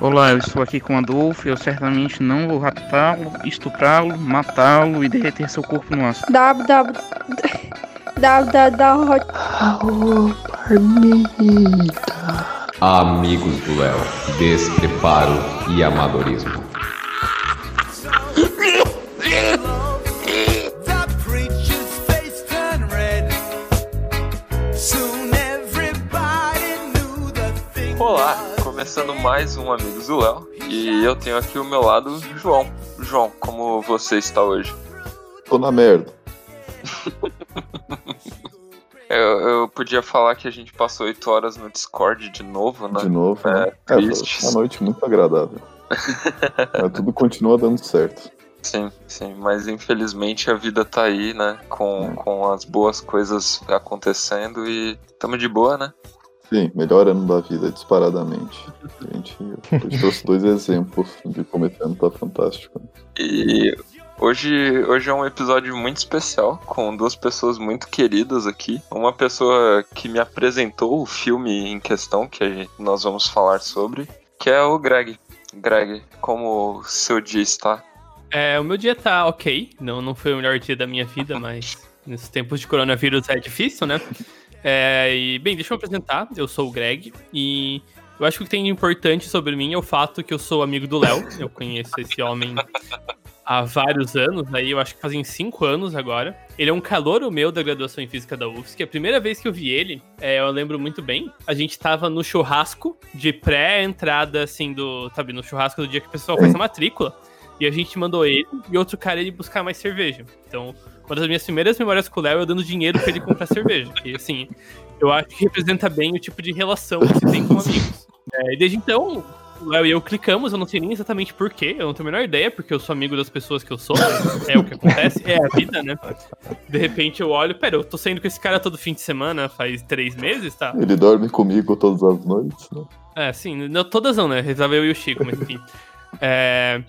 Olá, eu estou aqui com Adolfo. Eu certamente não vou raptá-lo, estuprá-lo, matá-lo e derreter seu corpo no aço. www. Amigos do Léo, despreparo e amadorismo. Começando mais um Amigos do Léo. E eu tenho aqui ao meu lado João. João, como você está hoje? Tô na merda. Eu, eu podia falar que a gente passou oito horas no Discord de novo, né? De novo. É, né? É, foi uma noite muito agradável. Mas tudo continua dando certo. Sim, sim, mas infelizmente a vida tá aí, né? Com, É. com as boas coisas acontecendo e tamo de boa, né? Sim, melhor ano da vida, disparadamente. A gente eu trouxe dois exemplos de como esse ano tá fantástico. E hoje, hoje é um episódio muito especial, com duas pessoas muito queridas aqui. Uma pessoa que me apresentou o filme em questão, que nós vamos falar sobre, que é o Greg. Greg, como o seu dia está? É, o meu dia tá ok. Não, não foi o melhor dia da minha vida, mas nesses tempos de coronavírus é difícil, né? É, e, bem, deixa eu me apresentar. Eu sou o Greg e eu acho que o que tem de importante sobre mim é o fato que eu sou amigo do Léo. Eu conheço esse homem há vários anos, aí eu acho que fazem cinco anos agora. Ele é um calouro meu da graduação em Física da UFSC. A primeira vez que eu vi ele, é, eu lembro muito bem, a gente tava no churrasco de pré-entrada, assim, do. Sabe, no churrasco do dia que o pessoal faz a matrícula. E a gente mandou ele e outro cara ele buscar mais cerveja. Então, uma das minhas primeiras memórias com o Léo é eu dando dinheiro pra ele comprar cerveja. E assim, eu acho que representa bem o tipo de relação que se tem com amigos. É, e desde então, o Léo e eu clicamos, eu não sei nem exatamente porquê, eu não tenho a menor ideia, porque eu sou amigo das pessoas que eu sou, é o que acontece, é a vida, né? De repente eu olho, pera, eu tô saindo com esse cara todo fim de semana faz três meses, tá? Ele dorme comigo todas as noites, né? É, sim, não, todas não, né? Rezava eu e o Chico, mas enfim. É,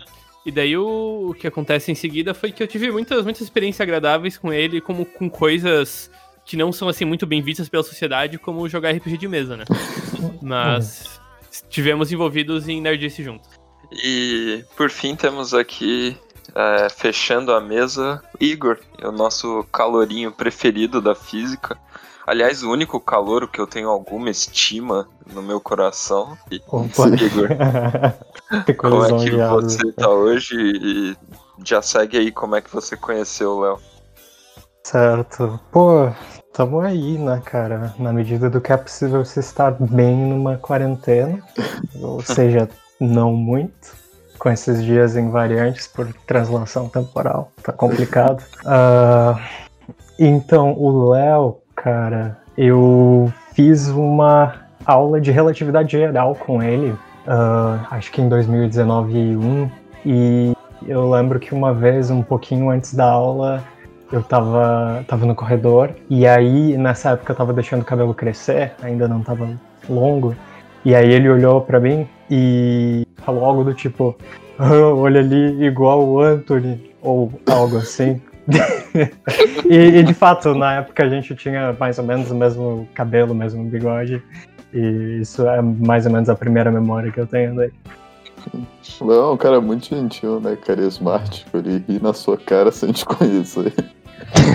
e daí o, o que acontece em seguida foi que eu tive muitas, muitas experiências agradáveis com ele, como com coisas que não são assim muito bem vistas pela sociedade, como jogar RPG de mesa, né? Mas estivemos envolvidos em Nerdice juntos. E por fim temos aqui, é, fechando a mesa, Igor, o nosso calorinho preferido da física. Aliás, o único calouro que eu tenho alguma estima no meu coração. E, Opa. Igor, Ficou como é que você tá hoje? E já segue aí como é que você conheceu o Léo. Certo. Pô, tamo aí, né, cara? Na medida do que é possível você estar bem numa quarentena. ou seja, não muito. Com esses dias invariantes por translação temporal. Tá complicado. Ah, então, o Léo, cara, eu fiz uma aula de relatividade geral com ele. ah, acho que em 2019 e eu lembro que uma vez, um pouquinho antes da aula, eu tava, tava no corredor, e aí nessa época eu tava deixando o cabelo crescer, ainda não tava longo, e aí ele olhou pra mim e falou algo do tipo: "Ah, olha ali, igual o Anthony, ou algo assim. e, e, de fato, na época a gente tinha mais ou menos o mesmo cabelo, o mesmo bigode, e isso é mais ou menos a primeira memória que eu tenho dele. Não, um cara muito gentil, né? Carismático. Ele ri na sua cara sem te conhecer.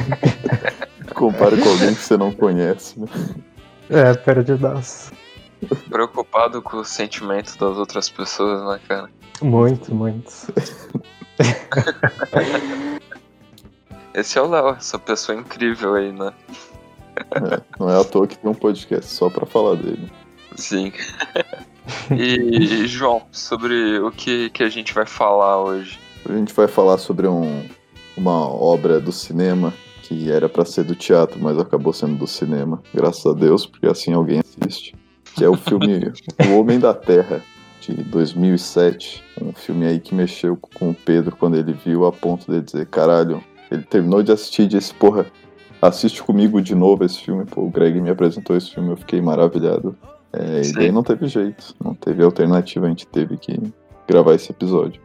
Compara com alguém que você não conhece, né? É, perdidaço. Preocupado com o sentimento das outras pessoas, né, cara? Muito, muito. Esse é o Léo, essa pessoa incrível aí, né? É, não é à toa que tem um podcast só pra falar dele. Sim. e, João, sobre o que, que a gente vai falar hoje? A gente vai falar sobre um, uma obra do cinema que era pra ser do teatro, mas acabou sendo do cinema. Graças a Deus, porque assim alguém assiste. Que é o filme O Homem da Terra, de 2007. Um filme aí que mexeu com o Pedro quando ele viu, a ponto de dizer: caralho, ele terminou de assistir e disse: porra, assiste comigo de novo esse filme. Pô, o Greg me apresentou esse filme, eu fiquei maravilhado. É, e daí não teve jeito, não teve alternativa, a gente teve que gravar esse episódio.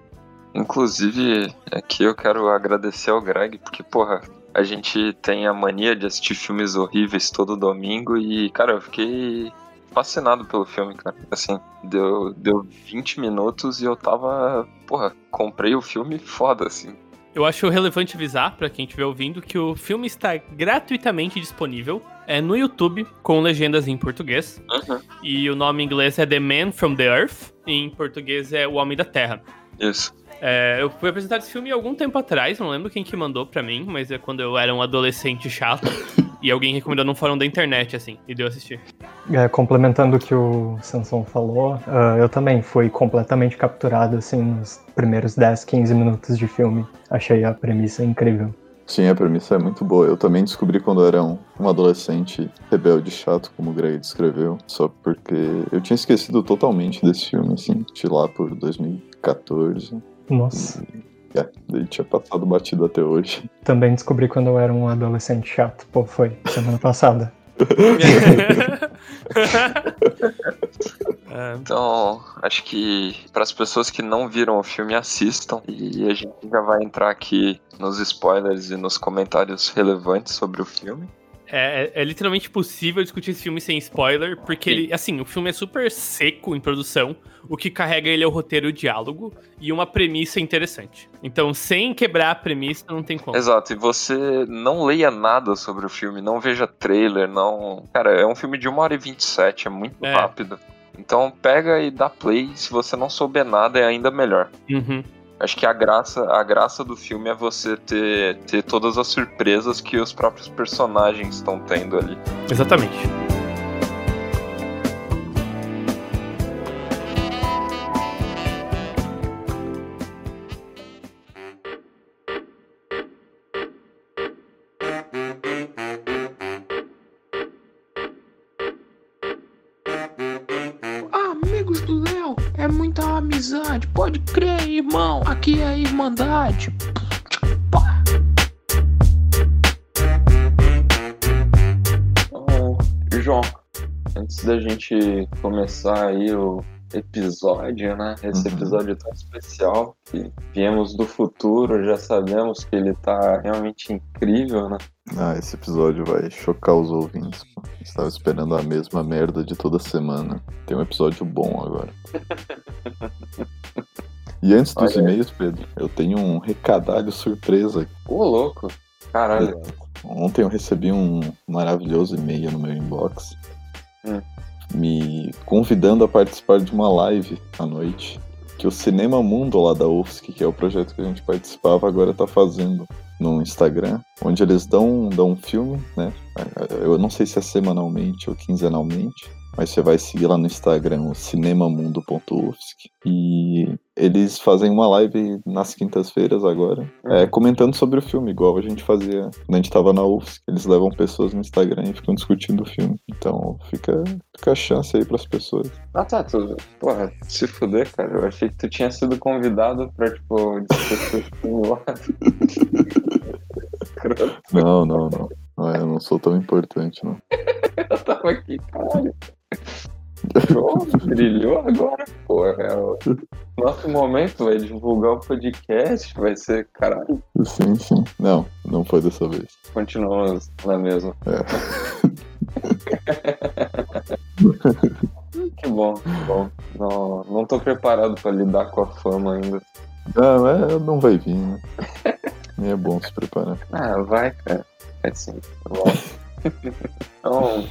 Inclusive, aqui eu quero agradecer ao Greg, porque, porra, a gente tem a mania de assistir filmes horríveis todo domingo e, cara, eu fiquei fascinado pelo filme, cara. Assim, deu, deu 20 minutos e eu tava. Porra, comprei o filme foda, assim. Eu acho relevante avisar pra quem estiver ouvindo que o filme está gratuitamente disponível é no YouTube com legendas em português Uhum. e o nome em inglês é The Man from the Earth e em português é O Homem da Terra. Isso. É, eu fui apresentar esse filme algum tempo atrás, não lembro quem que mandou pra mim, mas é quando eu era um adolescente chato e alguém recomendou num fórum da internet, assim, e deu assistir. É, complementando o que o Sansão falou, ah, eu também fui completamente capturado assim nos primeiros 10, 15 minutos de filme. Achei a premissa incrível. Sim, a premissa é muito boa. Eu também descobri quando eu era um, um adolescente rebelde chato, como o Greg descreveu, só porque eu tinha esquecido totalmente desse filme, assim, de lá por 2014. Nossa. É, daí tinha passado batido até hoje. Também descobri quando eu era um adolescente chato. Pô, foi semana passada. É, Então, acho que para as pessoas que não viram o filme, assistam. E a gente já vai entrar aqui nos spoilers e nos comentários relevantes sobre o filme. É, é literalmente possível discutir esse filme sem spoiler, porque ele, assim, o filme é super seco em produção, o que carrega ele é o roteiro e o diálogo e uma premissa interessante. Então, sem quebrar a premissa, não tem como. Exato, e você não leia nada sobre o filme, não veja trailer, não. Cara, é um filme de 1 hora e 27, é muito É. rápido. Então pega e dá play, se você não souber nada é ainda melhor. Uhum. Acho que a graça, a graça do filme é você ter, ter todas as surpresas que os próprios personagens estão tendo ali. Exatamente. Aqui é a Irmandade. Então, João, antes da gente começar aí o episódio, né? Esse Uhum. episódio tão especial que viemos do futuro, já sabemos que ele tá realmente incrível, né? Ah, esse episódio vai chocar os ouvintes. pô. Estava esperando a mesma merda de toda semana. Tem um episódio bom agora. E antes dos e-mails, Pedro, eu tenho um recadalho surpresa. Ô, louco! Caralho. Ontem eu recebi um maravilhoso e-mail no meu inbox Hum. me convidando a participar de uma live à noite que o Cinema Mundo lá da UFSC, que é o projeto que a gente participava, agora tá fazendo no Instagram, onde eles dão, dão um filme, né? Eu não sei se é semanalmente ou quinzenalmente, mas você vai seguir lá no Instagram, o cinemamundo.ufsc. E eles fazem uma live nas quintas-feiras agora, é, comentando sobre o filme, igual a gente fazia quando a gente tava na UFSC. Eles levam pessoas no Instagram e ficam discutindo o filme. Então fica, fica a chance aí pras pessoas. Ah, tá, tu. Porra, se fuder, cara. Eu achei que tu tinha sido convidado pra, tipo, discutir o filme lá. Não, não, não. Não, Eu não sou tão importante, não. Eu tava aqui, caralho. João, brilhou agora, porra. É o nosso momento, vai divulgar o podcast, vai ser, caralho. Sim, sim. Não, não foi dessa vez. Continuamos na mesma. que bom, que bom. Não, não tô preparado pra lidar com a fama ainda. Não, é, não vai vir, né? Nem é bom se preparar. Ah, vai, cara. É sim. Vamos. então,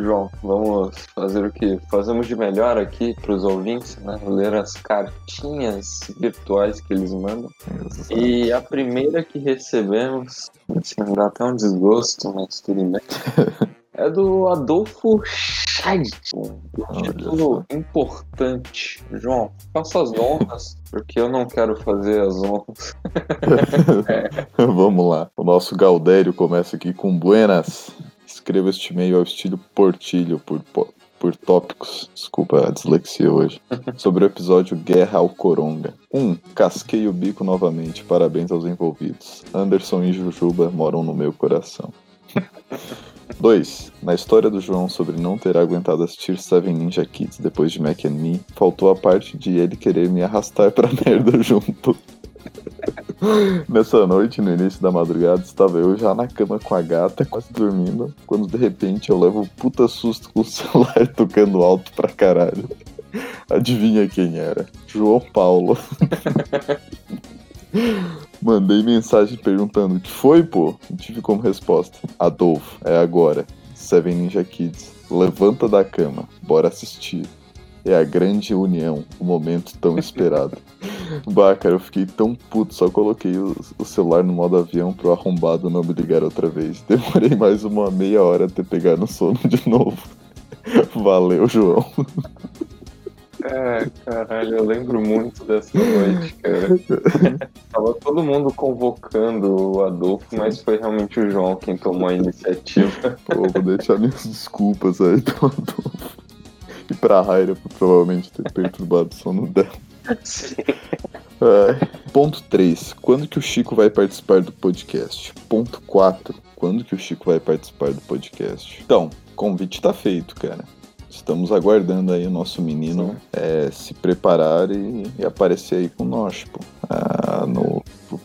João, vamos fazer o que fazemos de melhor aqui pros ouvintes, né? Ler as cartinhas virtuais que eles mandam. Exato. E a primeira que recebemos, assim, dá até um desgosto, mas tudo bem. É do Adolfo Scheid. Olha Título importante. João, faça as honras, porque eu não quero fazer as honras. Vamos lá. O nosso Gaudério começa aqui com Buenas. Escreva este e-mail ao estilo Portilho, por, po- por tópicos. Desculpa a dislexia hoje. Sobre o episódio Guerra ao Coronga. 1. Um, casquei o bico novamente. Parabéns aos envolvidos. Anderson e Jujuba moram no meu coração. 2. Na história do João sobre não ter aguentado assistir Seven Ninja Kids depois de Mac and Me, faltou a parte de ele querer me arrastar pra merda junto. Nessa noite, no início da madrugada, estava eu já na cama com a gata, quase dormindo, quando de repente eu levo um puta susto com o celular tocando alto pra caralho. Adivinha quem era? João Paulo. Mandei mensagem perguntando o que foi, pô? E tive como resposta: Adolfo, é agora. Seven Ninja Kids, levanta da cama, bora assistir. É a grande união, o momento tão esperado. bah, cara, eu fiquei tão puto, só coloquei o, o celular no modo avião pro arrombado não me ligar outra vez. Demorei mais uma meia hora até pegar no sono de novo. Valeu, João. É, caralho, eu lembro muito dessa noite, cara. Tava todo mundo convocando o Adolfo, mas foi realmente o João quem tomou a iniciativa. Pô, vou deixar minhas desculpas aí pro Adolfo. E pra Raira provavelmente ter perturbado o sono dela. Sim. Ai. Ponto 3. Quando que o Chico vai participar do podcast? Ponto 4. Quando que o Chico vai participar do podcast? Então, convite tá feito, cara. Estamos aguardando aí o nosso menino é, se preparar e, e aparecer aí com nós, pô. Ah, no,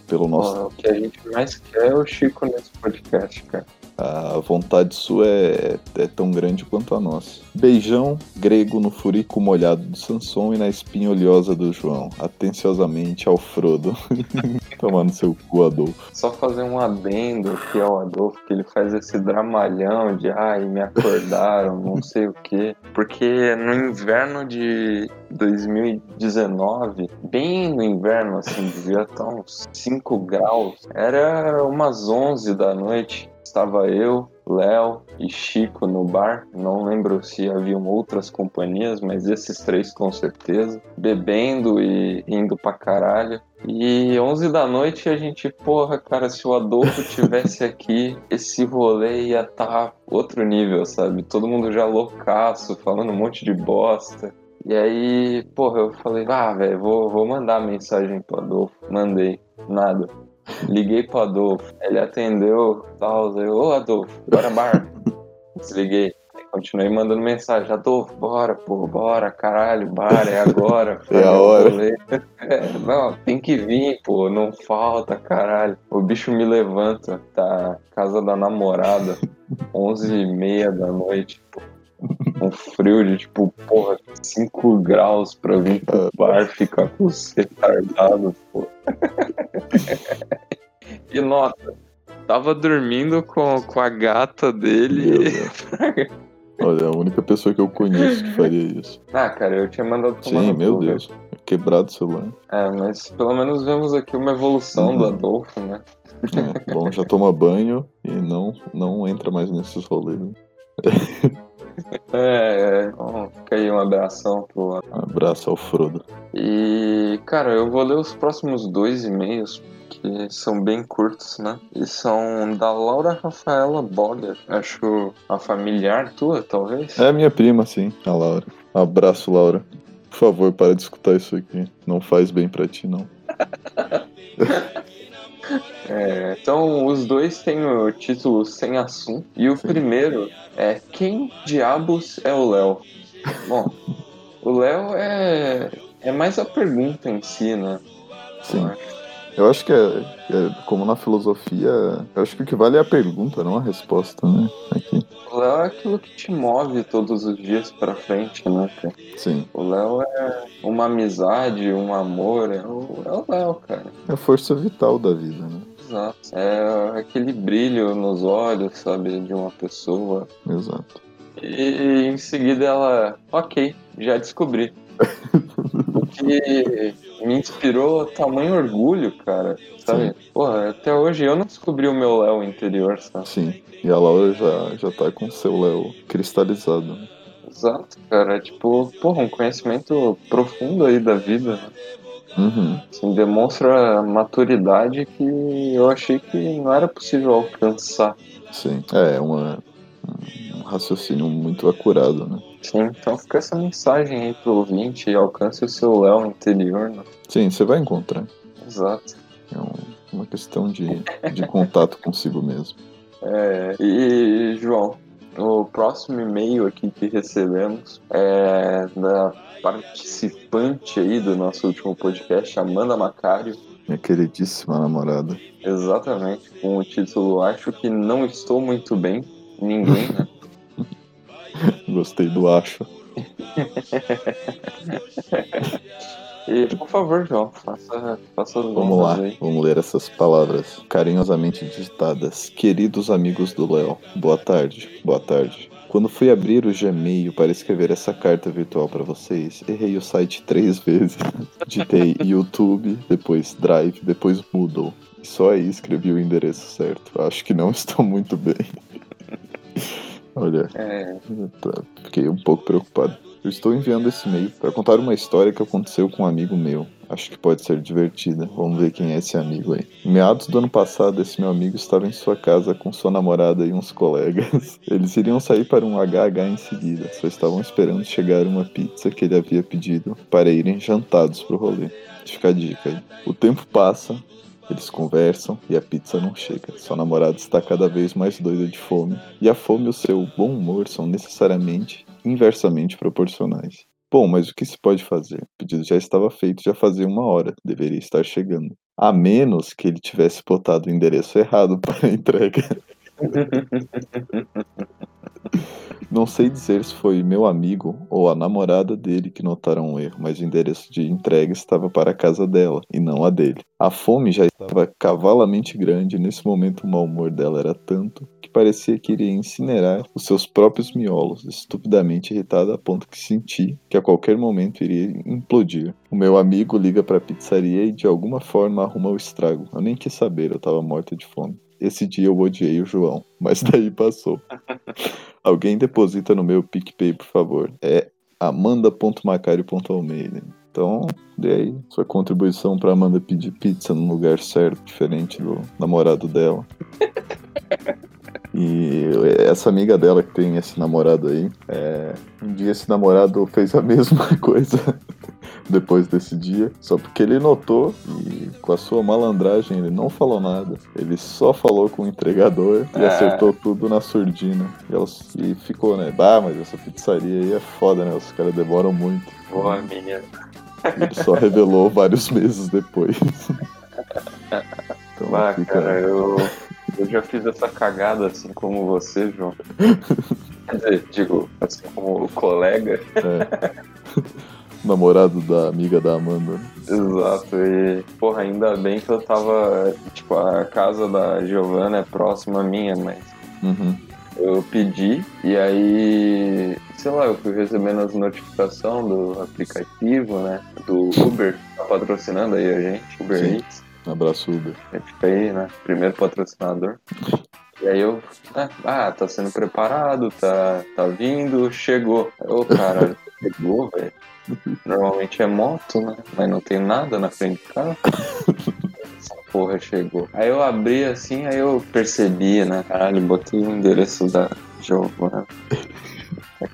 pelo nosso. Ó, o que a gente mais quer é o Chico nesse podcast, cara. A vontade sua é, é tão grande quanto a nossa. Beijão grego no furico molhado do Sanson e na espinha oleosa do João. Atenciosamente ao Frodo. Tomando seu cu, Adolfo. Só fazer um adendo que é o Adolfo, que ele faz esse dramalhão de ai, me acordaram, não sei o quê. Porque no inverno de 2019, bem no inverno, assim, devia estar uns 5 graus, era umas 11 da noite. Estava eu, Léo e Chico no bar. Não lembro se haviam outras companhias, mas esses três com certeza. Bebendo e indo pra caralho. E 11 da noite a gente, porra, cara, se o Adolfo tivesse aqui, esse rolê ia estar outro nível, sabe? Todo mundo já loucaço, falando um monte de bosta. E aí, porra, eu falei, ah, velho, vou, vou mandar mensagem pro Adolfo. Mandei, nada. Liguei pro Adolfo, ele atendeu, tal, eu, ô Adolfo, bora bar. Desliguei. Aí continuei mandando mensagem, Adolfo, bora, pô, bora, caralho, bar, é agora. É a hora. É, não, tem que vir, pô, não falta, caralho. O bicho me levanta, tá casa da namorada, 11 e meia da noite, pô. Um frio de tipo, porra, 5 graus pra vir pro bar ficar com os retardados, pô. E nota, tava dormindo com, com a gata dele. Olha, a única pessoa que eu conheço que faria isso. Ah, cara, eu tinha mandado tomar Sim, meu velho. Deus. Quebrado o celular. É, mas pelo menos vemos aqui uma evolução do Uhum. Adolfo, né? É, bom, já toma banho e não, não entra mais nesses rolês. né? É, é. Então, fica aí um abração pro Um abraço ao Frodo. E, cara, eu vou ler os próximos dois e-mails, que são bem curtos, né? E são da Laura Rafaela Boger. Acho a familiar tua, talvez. É a minha prima, sim, a Laura. Abraço, Laura. Por favor, para de escutar isso aqui. Não faz bem pra ti, não. É, então, os dois têm o título sem assunto. E o Sim. primeiro é Quem diabos é o Léo? Bom, o Léo é, é mais a pergunta em si, né? Sim. Eu acho que é, é como na filosofia, eu acho que o que vale é a pergunta, não a resposta, né? Aqui. O Léo é aquilo que te move todos os dias pra frente, né, cara? Sim. O Léo é uma amizade, um amor, é o é o Léo, cara. É a força vital da vida, né? Exato. É aquele brilho nos olhos, sabe, de uma pessoa. Exato. E em seguida ela, ok, já descobri. que me inspirou tamanho orgulho, cara. Sabe? Porra, até hoje eu não descobri o meu Léo interior, sabe? Sim. E a Laura já, já tá com o seu Léo cristalizado. né? Exato, cara. É tipo, porra, um conhecimento profundo aí da vida. né? Uhum. Assim, demonstra maturidade que eu achei que não era possível alcançar. Sim. É, uma, um raciocínio muito acurado, né? Sim, então fica essa mensagem aí pro ouvinte, alcance o seu Léo interior, né? Sim, você vai encontrar. Exato. É um- uma questão de, de contato consigo mesmo. É, e, João, o próximo e-mail aqui que recebemos é da participante aí do nosso último podcast, Amanda Macário. Minha queridíssima namorada. Exatamente. Com o título Acho que não estou muito bem. Ninguém, né? Gostei do acho. E, por favor, João, faça, faça as Vamos lá, aí. vamos ler essas palavras carinhosamente digitadas. Queridos amigos do Léo, boa tarde, boa tarde. Quando fui abrir o Gmail para escrever essa carta virtual para vocês, errei o site três vezes. Digitei YouTube, depois Drive, depois Moodle. E só aí escrevi o endereço certo. Acho que não estou muito bem. Olha, É, fiquei um pouco preocupado. Eu estou enviando esse e-mail para contar uma história que aconteceu com um amigo meu. Acho que pode ser divertida. Vamos ver quem é esse amigo aí. Meados do ano passado, esse meu amigo estava em sua casa com sua namorada e uns colegas. Eles iriam sair para um HH em seguida. Só estavam esperando chegar uma pizza que ele havia pedido para irem jantados pro rolê. Fica a dica aí. O tempo passa, eles conversam e a pizza não chega. Sua namorada está cada vez mais doida de fome. E a fome e o seu bom humor são necessariamente inversamente proporcionais. Bom, mas o que se pode fazer? O pedido já estava feito já fazia uma hora, deveria estar chegando. A menos que ele tivesse botado o endereço errado para a entrega. Não sei dizer se foi meu amigo ou a namorada dele que notaram um erro, mas o endereço de entrega estava para a casa dela e não a dele. A fome já estava cavalamente grande e nesse momento o mau humor dela era tanto que parecia que iria incinerar os seus próprios miolos, estupidamente irritada a ponto que senti que a qualquer momento iria implodir. O meu amigo liga para a pizzaria e de alguma forma arruma o estrago. Eu nem quis saber, eu estava morta de fome. Esse dia eu odiei o João, mas daí passou. Alguém deposita no meu PicPay, por favor. É amanda.macario.almeida. Então, dê aí sua contribuição pra Amanda pedir pizza num lugar certo, diferente do namorado dela. E essa amiga dela que tem esse namorado aí, é, um dia esse namorado fez a mesma coisa depois desse dia, só porque ele notou e com a sua malandragem ele não falou nada. Ele só falou com o entregador e É. acertou tudo na surdina. E, ela, e ficou, né? Bah, mas essa pizzaria aí é foda, né? Os caras demoram muito. boa, menina. Ele só revelou vários meses depois. Então Ah, fica. cara, eu, eu já fiz essa cagada assim como você, João. Quer dizer, digo, assim como o colega. é, namorado da amiga da Amanda. Exato, e porra, ainda bem que eu tava. Tipo, a casa da Giovanna é próxima à minha, mas Uhum. eu pedi e aí, sei lá, eu fui recebendo as notificações do aplicativo, né? Do Uber, tá patrocinando aí a gente, Uber Sim. Eats. Abraço, Uber. Fica aí, né? Primeiro patrocinador. E aí eu, né, ah, tá sendo preparado, tá, tá vindo, chegou. Ô, cara, chegou, velho. Normalmente é moto, né? Mas não tem nada na frente do carro. Essa porra chegou. Aí eu abri assim, aí eu percebi, né? Caralho, botei o endereço da Giovanna. Puta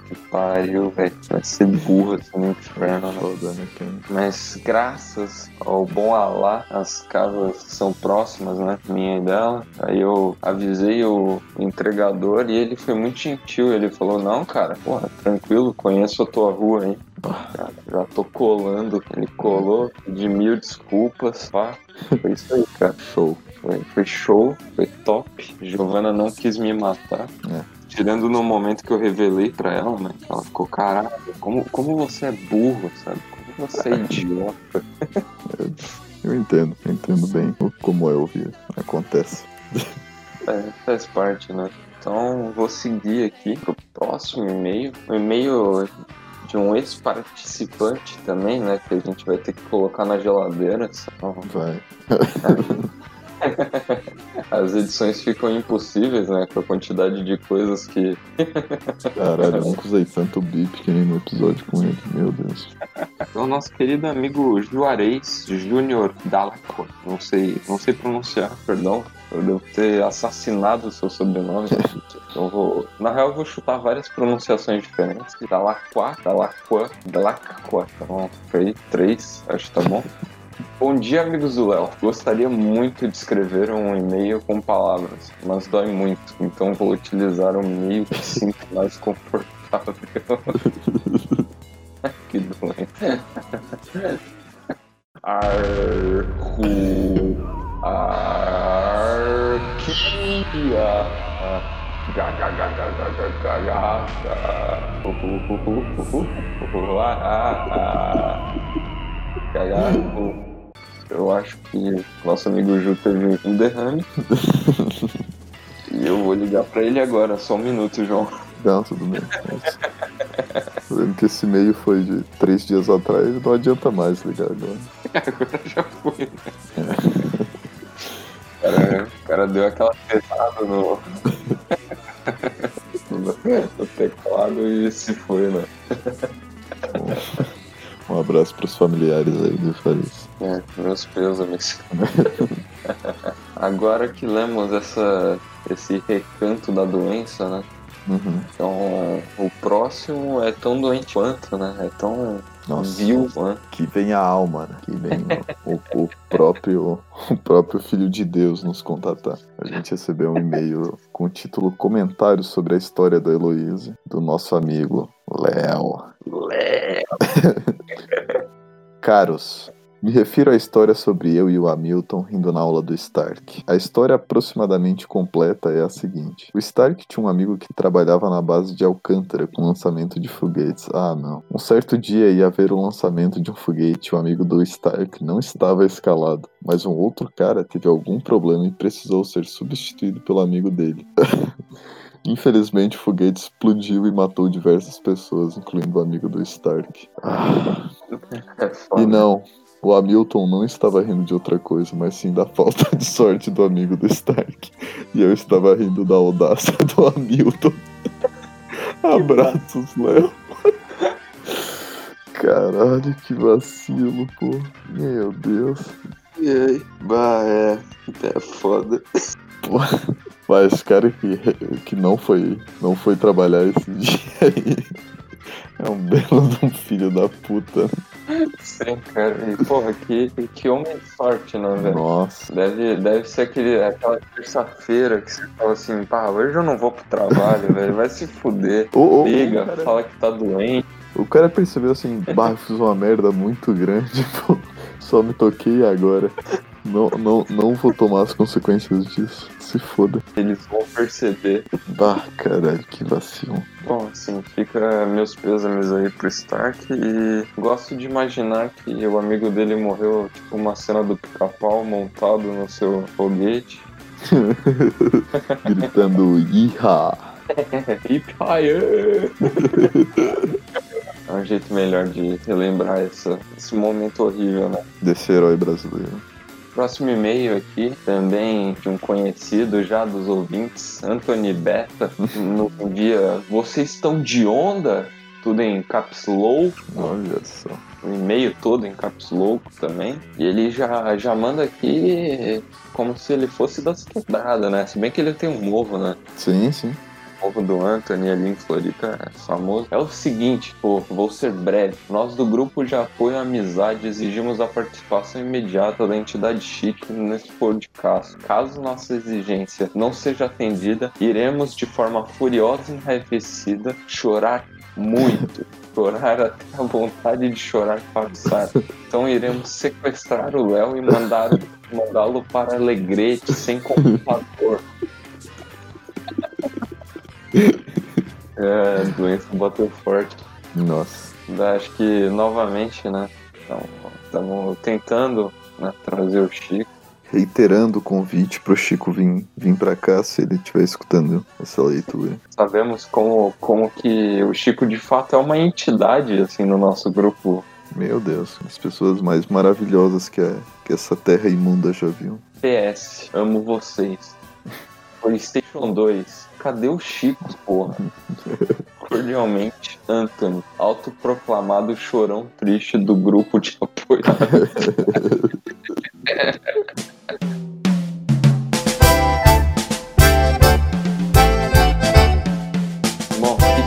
Que pariu, velho. Vai ser burro assim no inferno, né? Foda, né, cara? Mas graças ao bom Alá, as casas são próximas, né? Minha e dela. Aí eu avisei o entregador e ele foi muito gentil. Ele falou: Não, cara, porra, tranquilo, conheço a tua rua aí. Já, já tô colando. Ele colou, de mil desculpas. Pá. Foi isso aí, cara. Show. Foi, foi show, foi top. Giovana não quis me matar. É. Tirando no momento que eu revelei pra ela, né? Ela ficou, caralho, como, como você é burro, sabe? Como você é idiota. Eu entendo, eu entendo bem como é ouvir. Acontece. É, faz parte, né? Então vou seguir aqui pro próximo e-mail. O e-mail de um ex-participante também, né? Que a gente vai ter que colocar na geladeira. senão Vai. As edições ficam impossíveis, né? Com a quantidade de coisas que. Caralho, eu nunca usei tanto bip que nem no episódio com ele. Meu Deus. É o nosso querido amigo Juarez Júnior Dalacqua. Não sei, não sei pronunciar, perdão. Eu devo ter assassinado o seu sobrenome. Eu vou, na real, eu vou chutar várias pronunciações diferentes. Dalacqua, Dalacqua, Dalacqua. Então, foi três, acho que tá bom. Bom dia, amigos do Léo. Gostaria muito de escrever um e-mail com palavras, mas dói muito, então vou utilizar um meio que sinto mais confortável. que doente. Arco. Arquia. Ga, ga, Eu acho que nosso amigo Ju teve um derrame. e eu vou ligar pra ele agora, só um minuto, João. Não, tudo bem. Tô vendo que esse e-mail foi de três dias atrás, não adianta mais ligar agora. Agora já foi, né? O cara, o cara deu aquela pesada no... no teclado e se foi, né? Um abraço pros familiares aí do Farias. É, meus pêsames. Agora que lemos essa, esse recanto da doença, né? Uhum. Então, o próximo é tão doente quanto, né? É tão Nossa. vil quanto. Que vem a alma, né? Que vem o, o próprio, o próprio Filho de Deus nos contatar. A gente recebeu um e-mail com o título Comentários sobre a história da Heloísa, do nosso amigo Léo. Caros, me refiro à história sobre eu e o Hamilton rindo na aula do Stark. A história aproximadamente completa é a seguinte: o Stark tinha um amigo que trabalhava na base de Alcântara com lançamento de foguetes. Ah, não. Um certo dia ia haver o lançamento de um foguete e o amigo do Stark não estava escalado, mas um outro cara teve algum problema e precisou ser substituído pelo amigo dele. Infelizmente, o foguete explodiu e matou diversas pessoas, incluindo o amigo do Stark. Ah. É. E não, o Hamilton não estava rindo de outra coisa, mas sim da falta de sorte do amigo do Stark. E eu estava rindo da audácia do Hamilton. Abraços, Léo. Caralho, que vacilo, pô. Meu Deus. E aí? Bah, é. É foda. Mas cara que, que não foi não foi trabalhar esse dia aí é um belo de um filho da puta. Sim, cara. E, porra, que, que homem sorte, né, velho? Nossa. Deve, deve ser aquele, aquela terça-feira que você fala assim, pá, hoje eu não vou pro trabalho, velho. Vai se fuder. Ô, ô, Liga, cara. fala que tá doente. O cara percebeu assim, bah, fiz uma merda muito grande, pô. Só me toquei agora. Não, não, não vou tomar as consequências disso. Se foda. Eles vão perceber. Bah, caralho, que vacilo. Bom, assim, fica meus pêsames aí pro Stark e gosto de imaginar que o amigo dele morreu, tipo, uma cena do pica-pau montado no seu foguete. Gritando, iha! Hip! É um jeito melhor de relembrar essa, esse momento horrível, né? Desse herói brasileiro. Próximo e-mail aqui, também de um conhecido já dos ouvintes, Anthony Beta, no dia Vocês estão de onda? Tudo em caps lock, Olha só. o e-mail todo em caps lock também. E ele já, já manda aqui como se ele fosse das quebradas, né? Se bem que ele tem um novo, né? Sim, sim. O novo do Anthony ali em Floripa é famoso. É o seguinte, pô, vou ser breve. Nós do grupo de apoio à amizade exigimos a participação imediata da entidade chique nesse podcast. Caso nossa exigência não seja atendida, iremos de forma furiosa e enraivecida chorar muito. Chorar até a vontade de chorar passar. Então iremos sequestrar o Léo e mandá-lo para Alegrete sem computador. É, a doença bateu forte. Nossa. Acho que novamente, né? Estamos tentando né, trazer o Chico. Reiterando o convite pro Chico vir, vir pra cá se ele estiver escutando essa leitura. Sabemos como, como que o Chico de fato é uma entidade assim no nosso grupo Meu Deus, as pessoas mais maravilhosas que, a, que essa terra imunda já viu. PS. Amo vocês. PlayStation 2. Cadê o Chico, porra? Cordialmente, Anthony, autoproclamado chorão triste do grupo de apoio.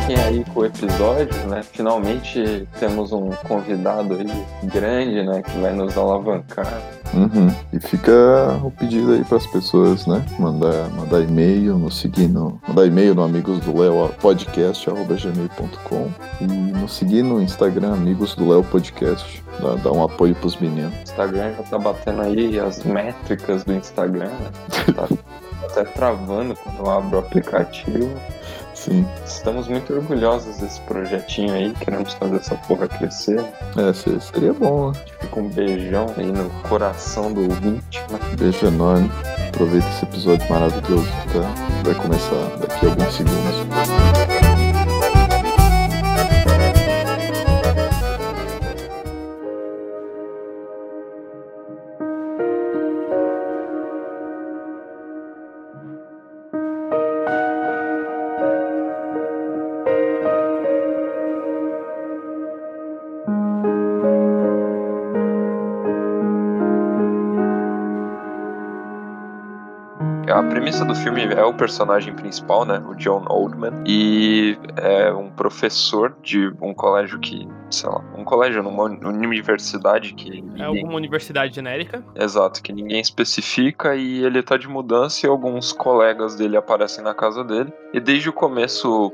fiquem aí com o episódio. né? Finalmente temos um convidado aí grande, né? Que vai nos alavancar. Uhum. E fica o pedido aí para as pessoas, né? Mandar, mandar e-mail, nos seguir no. Mandar e-mail no Amigos do Léo podcast.gmail.com e nos seguir no Instagram Amigos do Léo Podcast. Dá, dá um apoio pros meninos. O Instagram já tá batendo aí as métricas do Instagram, né? Tá até travando quando eu abro o aplicativo. Sim. Estamos muito orgulhosos desse projetinho aí, queremos fazer essa porra crescer. É, se- seria bom, né? Fica um beijão aí no coração do ouvinte, né? Beijo enorme. Aproveita esse episódio maravilhoso que tá, vai começar daqui a alguns segundos. Premissa do filme é o personagem principal, né? O John Oldman. E é um professor de um colégio que, sei lá, um colégio numa universidade que É ninguém, alguma universidade genérica. Exato, que ninguém especifica e ele tá de mudança e alguns colegas dele aparecem na casa dele. E desde o começo,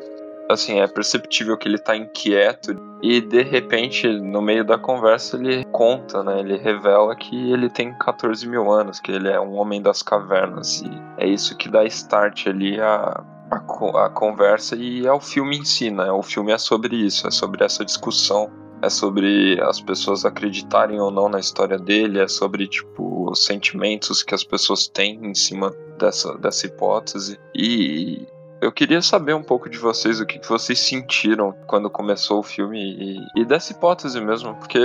assim, é perceptível que ele tá inquieto e de repente, no meio da conversa, ele conta, né? Ele revela que ele tem 14 mil anos, que ele é um homem das cavernas. E é isso que dá start ali a, a, a conversa e é o filme em si, né? O filme é sobre isso, é sobre essa discussão é sobre as pessoas acreditarem ou não na história dele, é sobre, tipo, os sentimentos que as pessoas têm em cima dessa, dessa hipótese. E eu queria saber um pouco de vocês, o que vocês sentiram quando começou o filme e, e dessa hipótese mesmo, porque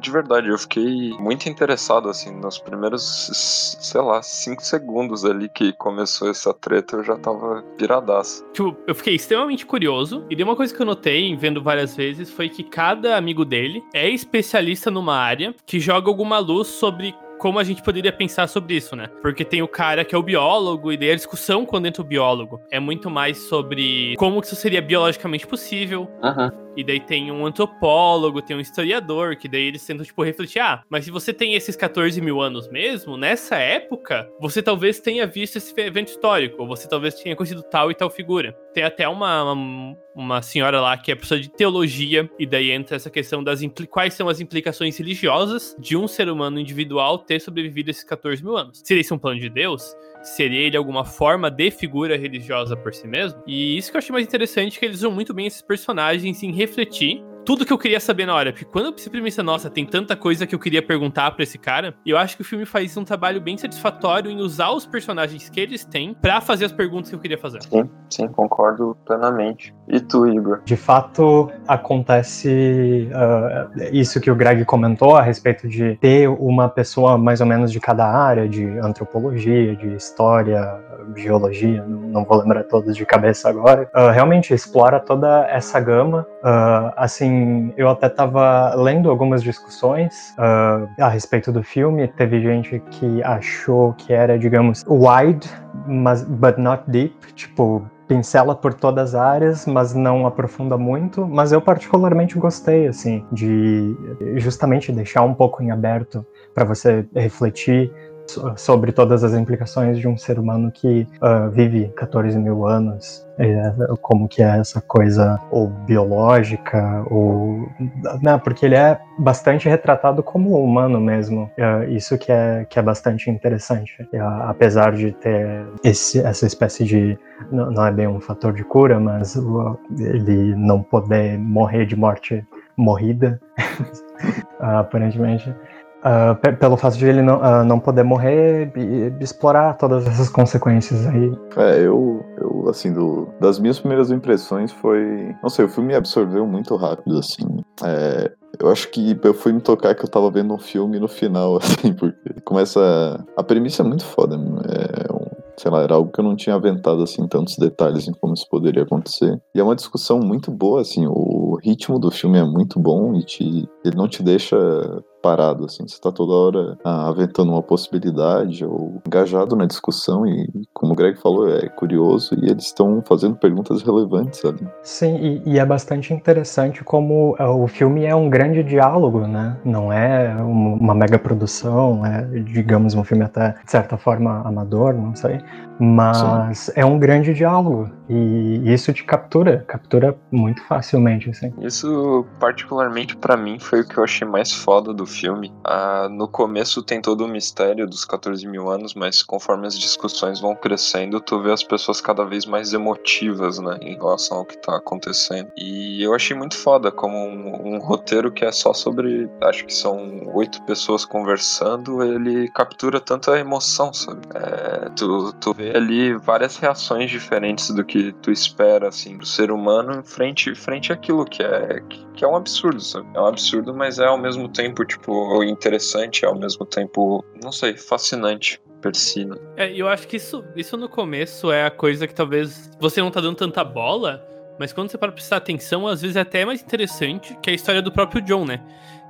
de verdade eu fiquei muito interessado, assim, nos primeiros, sei lá, cinco segundos ali que começou essa treta, eu já tava piradaço. Tipo, eu fiquei extremamente curioso. E de uma coisa que eu notei, vendo várias vezes, foi que cada amigo dele é especialista numa área que joga alguma luz sobre como a gente poderia pensar sobre isso, né? Porque tem o cara que é o biólogo, e daí a discussão quando entra o biólogo é muito mais sobre como que isso seria biologicamente possível. E daí tem um antropólogo, tem um historiador, que daí eles tentam, tipo, refletir, ah, mas se você tem esses 14 mil anos mesmo, nessa época, você talvez tenha visto esse evento histórico, ou você talvez tenha conhecido tal e tal figura. Tem até uma, uma, uma senhora lá que é professora de teologia, e daí entra essa questão das quais são as implicações religiosas de um ser humano individual ter sobrevivido esses 14 mil anos. Seria isso um plano de Deus? Seria ele alguma forma de figura religiosa por si mesmo? E isso que eu achei mais interessante, que eles usam muito bem esses personagens em refletir tudo que eu queria saber na hora. Porque quando eu pensei premissa, nossa, tem tanta coisa que eu queria perguntar pra esse cara, eu acho que o filme faz um trabalho bem satisfatório em usar os personagens que eles têm pra fazer as perguntas que eu queria fazer. Sim, sim, concordo plenamente. E tu, Igor? De fato, acontece ah, isso que o Greg comentou a respeito de ter uma pessoa mais ou menos de cada área, de antropologia, de história, biologia, não vou lembrar todas de cabeça agora. Ah, realmente explora toda essa gama. Ah, assim, eu até estava lendo algumas discussões ah, a respeito do filme. Teve gente que achou que era, digamos, wide, mas but not deep, tipo pincela por todas as áreas, mas não aprofunda muito. Mas eu particularmente gostei, assim, de justamente deixar um pouco em aberto para você refletir sobre todas as implicações de um ser humano que ah, vive 14 mil anos, é, como que é essa coisa ou biológica ou não, porque ele é bastante retratado como humano mesmo. É, isso que é que é bastante interessante, É, apesar de ter esse, essa espécie de não, não é bem um fator de cura, mas ele não poder morrer de morte morrida, aparentemente. Pe- pelo fato de ele não, ah, não poder morrer e explorar todas essas consequências aí. É, eu, eu assim, do, das minhas primeiras impressões foi. Não sei, o filme me absorveu muito rápido, assim. É, eu acho que eu fui me tocar que eu tava vendo um filme no final, assim, porque começa. A premissa é muito foda, é um- sei lá, era algo que eu não tinha aventado, assim, tantos detalhes em como isso poderia acontecer. E é uma discussão muito boa, assim, o ritmo do filme é muito bom e te, ele não te deixa parado, assim. Você tá toda hora ah, aventando uma possibilidade ou engajado na discussão e, como o Greg falou, é curioso e eles estão fazendo perguntas relevantes ali. Sim, e, e é bastante interessante como é, o filme é um grande diálogo, né? Não é uma mega produção, é, digamos, um filme até, de certa forma, amador, não sei. Mas é um grande diálogo. E isso te captura, captura muito facilmente, assim. Isso, particularmente pra mim, foi o que eu achei mais foda do filme. Ah, no começo tem todo o mistério dos 14 mil anos, mas conforme as discussões vão crescendo, tu vê as pessoas cada vez mais emotivas, né, em relação ao que tá acontecendo. E eu achei muito foda, como um, um roteiro que é só sobre, acho que são oito pessoas conversando, ele captura tanta emoção, sabe? É, tu, tu vê ali várias reações diferentes do que tu espera, assim, do ser humano frente, frente àquilo que é, que, é um absurdo, sabe? É um absurdo, mas é ao mesmo tempo, tipo, interessante, é ao mesmo tempo, não sei, fascinante. Persina. É, eu acho que isso, isso no começo é a coisa que talvez você não tá dando tanta bola, mas quando você para pra prestar atenção, às vezes é até mais interessante que a história do próprio John, né?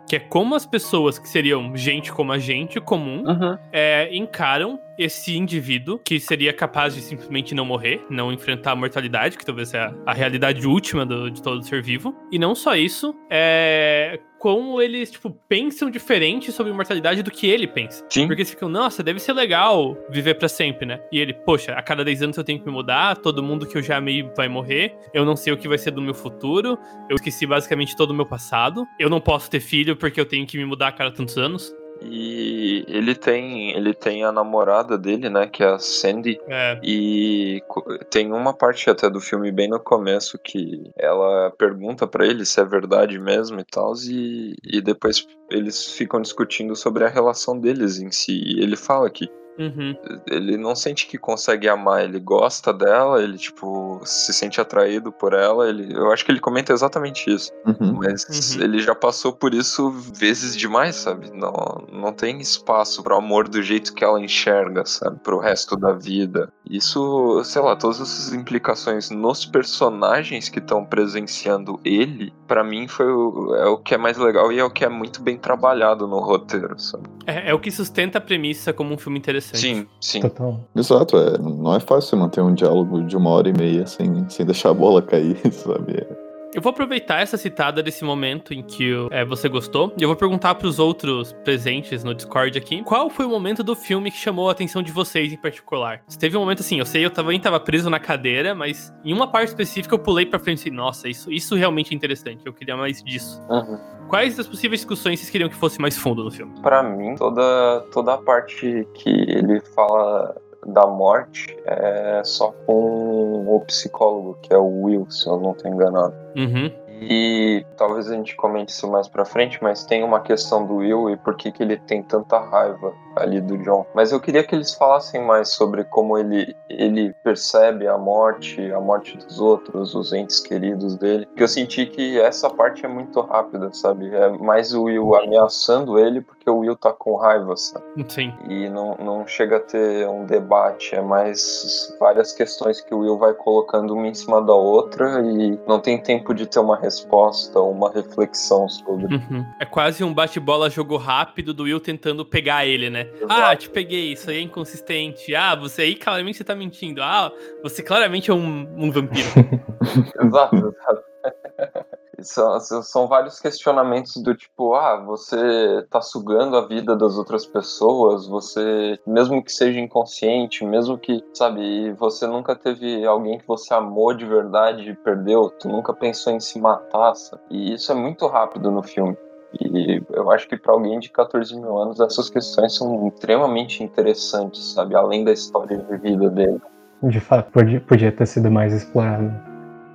Que é como as pessoas que seriam gente como a gente, comum, Uhum. é, encaram esse indivíduo que seria capaz de simplesmente não morrer, não enfrentar a mortalidade, que talvez seja a realidade última do- de todo ser vivo. E não só isso, é como eles, tipo, pensam diferente sobre mortalidade do que ele pensa. Sim. Porque eles ficam, nossa, deve ser legal viver pra sempre, né? E ele, poxa, a cada 10 anos eu tenho que me mudar, todo mundo que eu já amei vai morrer, eu não sei o que vai ser do meu futuro, eu esqueci basicamente todo o meu passado, eu não posso ter filho porque eu tenho que me mudar a cada tantos anos. E ele tem, ele tem a namorada dele, né, que é a Sandy, É, E tem uma parte até do filme bem no começo que ela pergunta pra ele se é verdade mesmo e tal, e, e depois eles ficam discutindo sobre a relação deles em si. E ele fala que uhum. ele não sente que consegue amar, ele gosta dela, ele tipo se sente atraído por ela. Ele, eu acho que ele comenta exatamente isso. Uhum. Mas Uhum. ele já passou por isso vezes demais, sabe? Não, não tem espaço pro amor do jeito que ela enxerga, sabe? Pro resto da vida. Isso, sei lá, todas essas implicações nos personagens que estão presenciando ele, pra mim foi o, é o que é mais legal e é o que é muito bem trabalhado no roteiro, sabe? É, é o que sustenta a premissa como um filme interessante. Sim, sim. Total. Exato, é, não é fácil manter um diálogo de uma hora e meia sem, sem deixar a bola cair, sabe? É, Eu vou aproveitar essa citada desse momento em que é, você gostou e eu vou perguntar pros outros presentes no Discord aqui qual foi o momento do filme que chamou a atenção de vocês em particular. Se teve um momento assim, eu sei, eu também tava preso na cadeira, mas em uma parte específica eu pulei pra frente e disse, nossa, isso, isso realmente é interessante, eu queria mais disso. Uhum. Quais das possíveis discussões vocês queriam que fosse mais fundo no filme? Pra mim, toda, toda a parte que ele fala da morte é só com o psicólogo, que é o Will, se eu não tô enganado. Uhum. E talvez a gente comente isso mais pra frente, mas tem uma questão do Will e por que, que ele tem tanta raiva ali do John. Mas eu queria que eles falassem mais sobre como ele, ele percebe a morte, a morte dos outros, os entes queridos dele. Porque eu senti que essa parte é muito rápida, sabe? É mais o Will ameaçando ele porque o Will tá com raiva, sabe? Sim. E não, não chega a ter um debate, é mais várias questões que o Will vai colocando uma em cima da outra e não tem tempo de ter uma resposta, uma reflexão sobre. Uhum. É quase um bate-bola jogo rápido do Will tentando pegar ele, né? Exato. Ah, te peguei, isso aí é inconsistente. Ah, você aí claramente você tá mentindo. Ah, você claramente é um, um vampiro. Exato, exato. São, são vários questionamentos do tipo, ah, você tá sugando a vida das outras pessoas, você, mesmo que seja inconsciente, mesmo que, sabe, você nunca teve alguém que você amou de verdade e perdeu, tu nunca pensou em se matar, sabe? E isso é muito rápido no filme. E eu acho que para alguém de 14 mil anos, essas questões são extremamente interessantes, sabe? Além da história de vida dele. De fato, podia, podia ter sido mais explorado.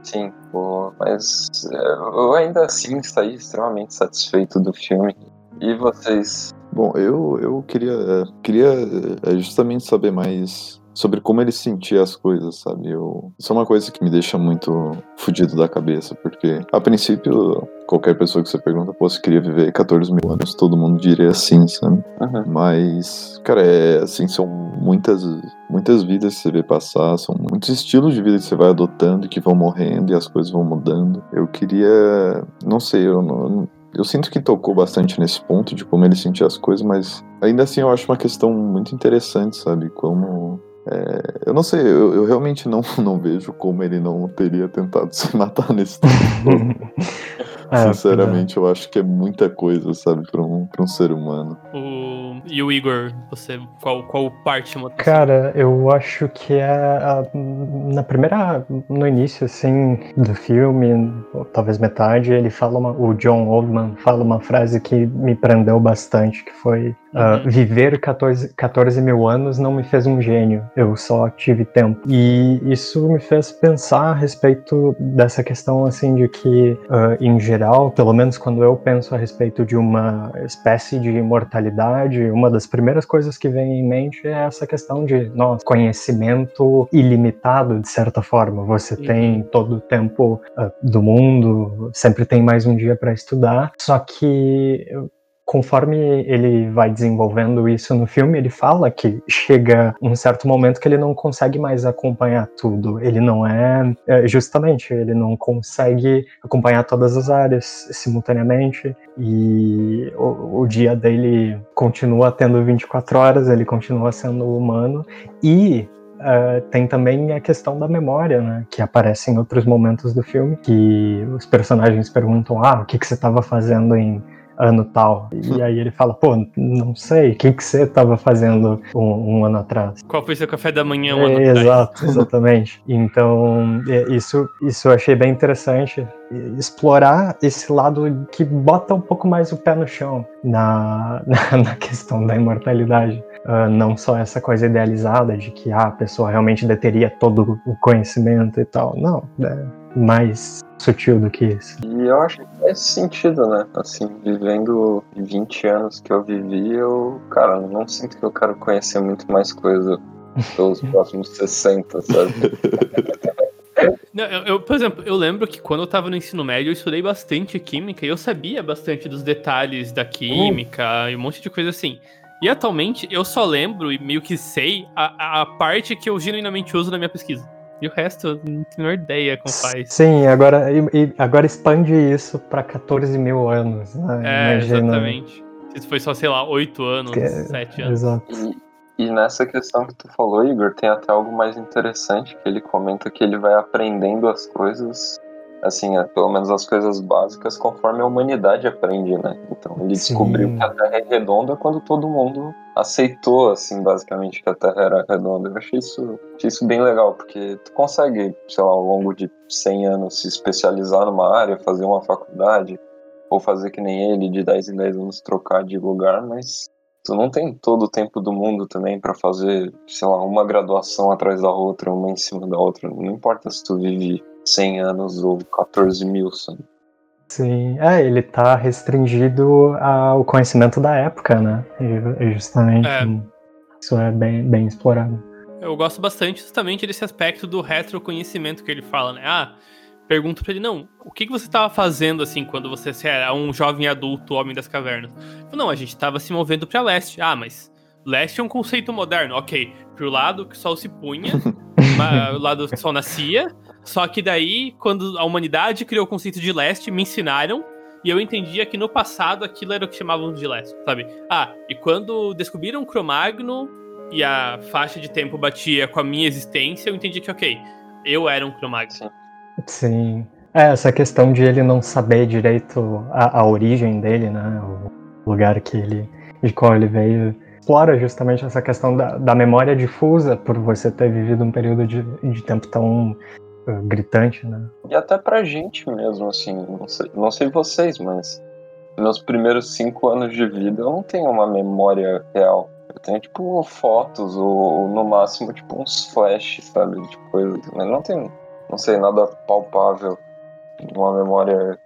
Sim, pô, mas é, eu ainda assim saí extremamente satisfeito do filme. E vocês? Bom, eu, eu queria, queria é, justamente saber mais sobre como ele sentia as coisas, sabe? Eu, isso é uma coisa que me deixa muito fudido da cabeça, porque a princípio, qualquer pessoa que você pergunta, pô, você queria viver 14 mil anos, todo mundo diria sim, sabe? Mas, cara, é assim, são muitas, muitas vidas que você vê passar, são muitos estilos de vida que você vai adotando e que vão morrendo e as coisas vão mudando. Eu queria, não sei, eu não, eu sinto que tocou bastante nesse ponto de como ele sentia as coisas, mas ainda assim eu acho uma questão muito interessante, sabe? Como. É, eu não sei, eu, eu realmente não, não vejo como ele não teria tentado se matar nesse tempo. todo. É, Sinceramente, eu acho que é muita coisa, sabe, pra um, pra um ser humano. O... E o Igor, você, qual, qual parte atenção? Cara, eu acho que é a- na primeira, no início assim do filme, ou talvez metade, ele fala uma, o John Oldman fala uma frase que me prendeu bastante, que foi Uhum. viver 14, 14 mil anos não me fez um gênio, eu só tive tempo. E isso me fez pensar a respeito dessa questão assim de que ah, em geral, pelo menos quando eu penso a respeito de uma espécie de imortalidade, uma das primeiras coisas que vem em mente é essa questão de, nossa, conhecimento ilimitado, de certa forma. Você Uhum. tem todo o tempo ah, do mundo, sempre tem mais um dia para estudar, só que conforme ele vai desenvolvendo isso no filme, ele fala que chega um certo momento que ele não consegue mais acompanhar tudo. Ele não é, é, justamente, ele não consegue acompanhar todas as áreas simultaneamente e o, o dia dele continua tendo 24 horas, ele continua sendo humano e Uh, tem também a questão da memória, né? Que aparece em outros momentos do filme, que os personagens perguntam, ah, o que, que você estava fazendo em ano tal? E aí ele fala, pô, não sei, o que, que você estava fazendo um, um ano atrás? Qual foi seu café da manhã um ano É, atrás? Exato, exatamente. Então, é, isso, isso eu achei bem interessante. Explorar esse lado que bota um pouco mais o pé no chão na, na, na questão da imortalidade. Ah, não só essa coisa idealizada de que ah, a pessoa realmente deteria todo o conhecimento e tal. Não, é mais sutil do que isso. E eu acho que faz sentido, né? Assim, vivendo 20 anos que eu vivi, eu, cara, não sinto que eu quero conhecer muito mais coisa pelos próximos 60, sabe? Não, eu, eu, por exemplo, eu lembro que quando eu tava no ensino médio, eu estudei bastante química e eu sabia bastante dos detalhes da química e um monte de coisa assim. E atualmente eu só lembro e meio que sei a, a parte que eu genuinamente uso na minha pesquisa. E o resto eu não tenho ideia como faz. Sim, agora, e- e agora expande isso para 14 mil anos. Né? É, Imagina. exatamente. Se foi só, sei lá, 8 anos, Que- 7 anos. Exato. E, e nessa questão que tu falou, Igor, tem até algo mais interessante, que ele comenta que ele vai aprendendo as coisas, assim, é, pelo menos as coisas básicas, conforme a humanidade aprende, né? Então ele Sim. descobriu que a Terra é redonda quando todo mundo aceitou, assim, basicamente, que a Terra era redonda. Eu achei isso, achei isso bem legal, porque tu consegue, sei lá, ao longo de 100 anos se especializar numa área, fazer uma faculdade, ou fazer que nem ele, de 10 em 10 anos trocar de lugar, mas tu não tem todo o tempo do mundo também pra fazer, sei lá, uma graduação atrás da outra, uma em cima da outra. Não importa se tu vive 100 anos ou 14 mil, sabe? Sim, é, ele tá restringido ao conhecimento da época, né? E- e justamente É. isso é bem, bem explorado. Eu gosto bastante justamente desse aspecto do retroconhecimento que ele fala, né? Ah, pergunto pra ele, não, o que, que você tava fazendo assim quando você era um jovem adulto, homem das cavernas? Não, a gente tava se movendo pra leste. Ah, mas leste é um conceito moderno, ok. Pro lado que o sol se punha, o lado que o sol nascia. Só que daí, quando a humanidade criou o conceito de leste, me ensinaram. E eu entendia que no passado aquilo era o que chamavam de leste, sabe? Ah, e quando descobriram Cromagno, e a faixa de tempo batia com a minha existência, eu entendi que, ok, eu era um Cromagno. Sim. Sim. É, essa questão de ele não saber direito a, a origem dele, né? O lugar que ele, de qual ele veio, explora justamente essa questão da, da memória difusa por você ter vivido um período de, de tempo tão gritante, né? E até pra gente mesmo, assim, não sei, não sei vocês, mas meus primeiros cinco anos de vida eu não tenho uma memória real. Eu tenho, tipo, fotos ou, no máximo, tipo, uns flashes, sabe? De coisa. Mas não tenho, não sei, nada palpável. Uma memória,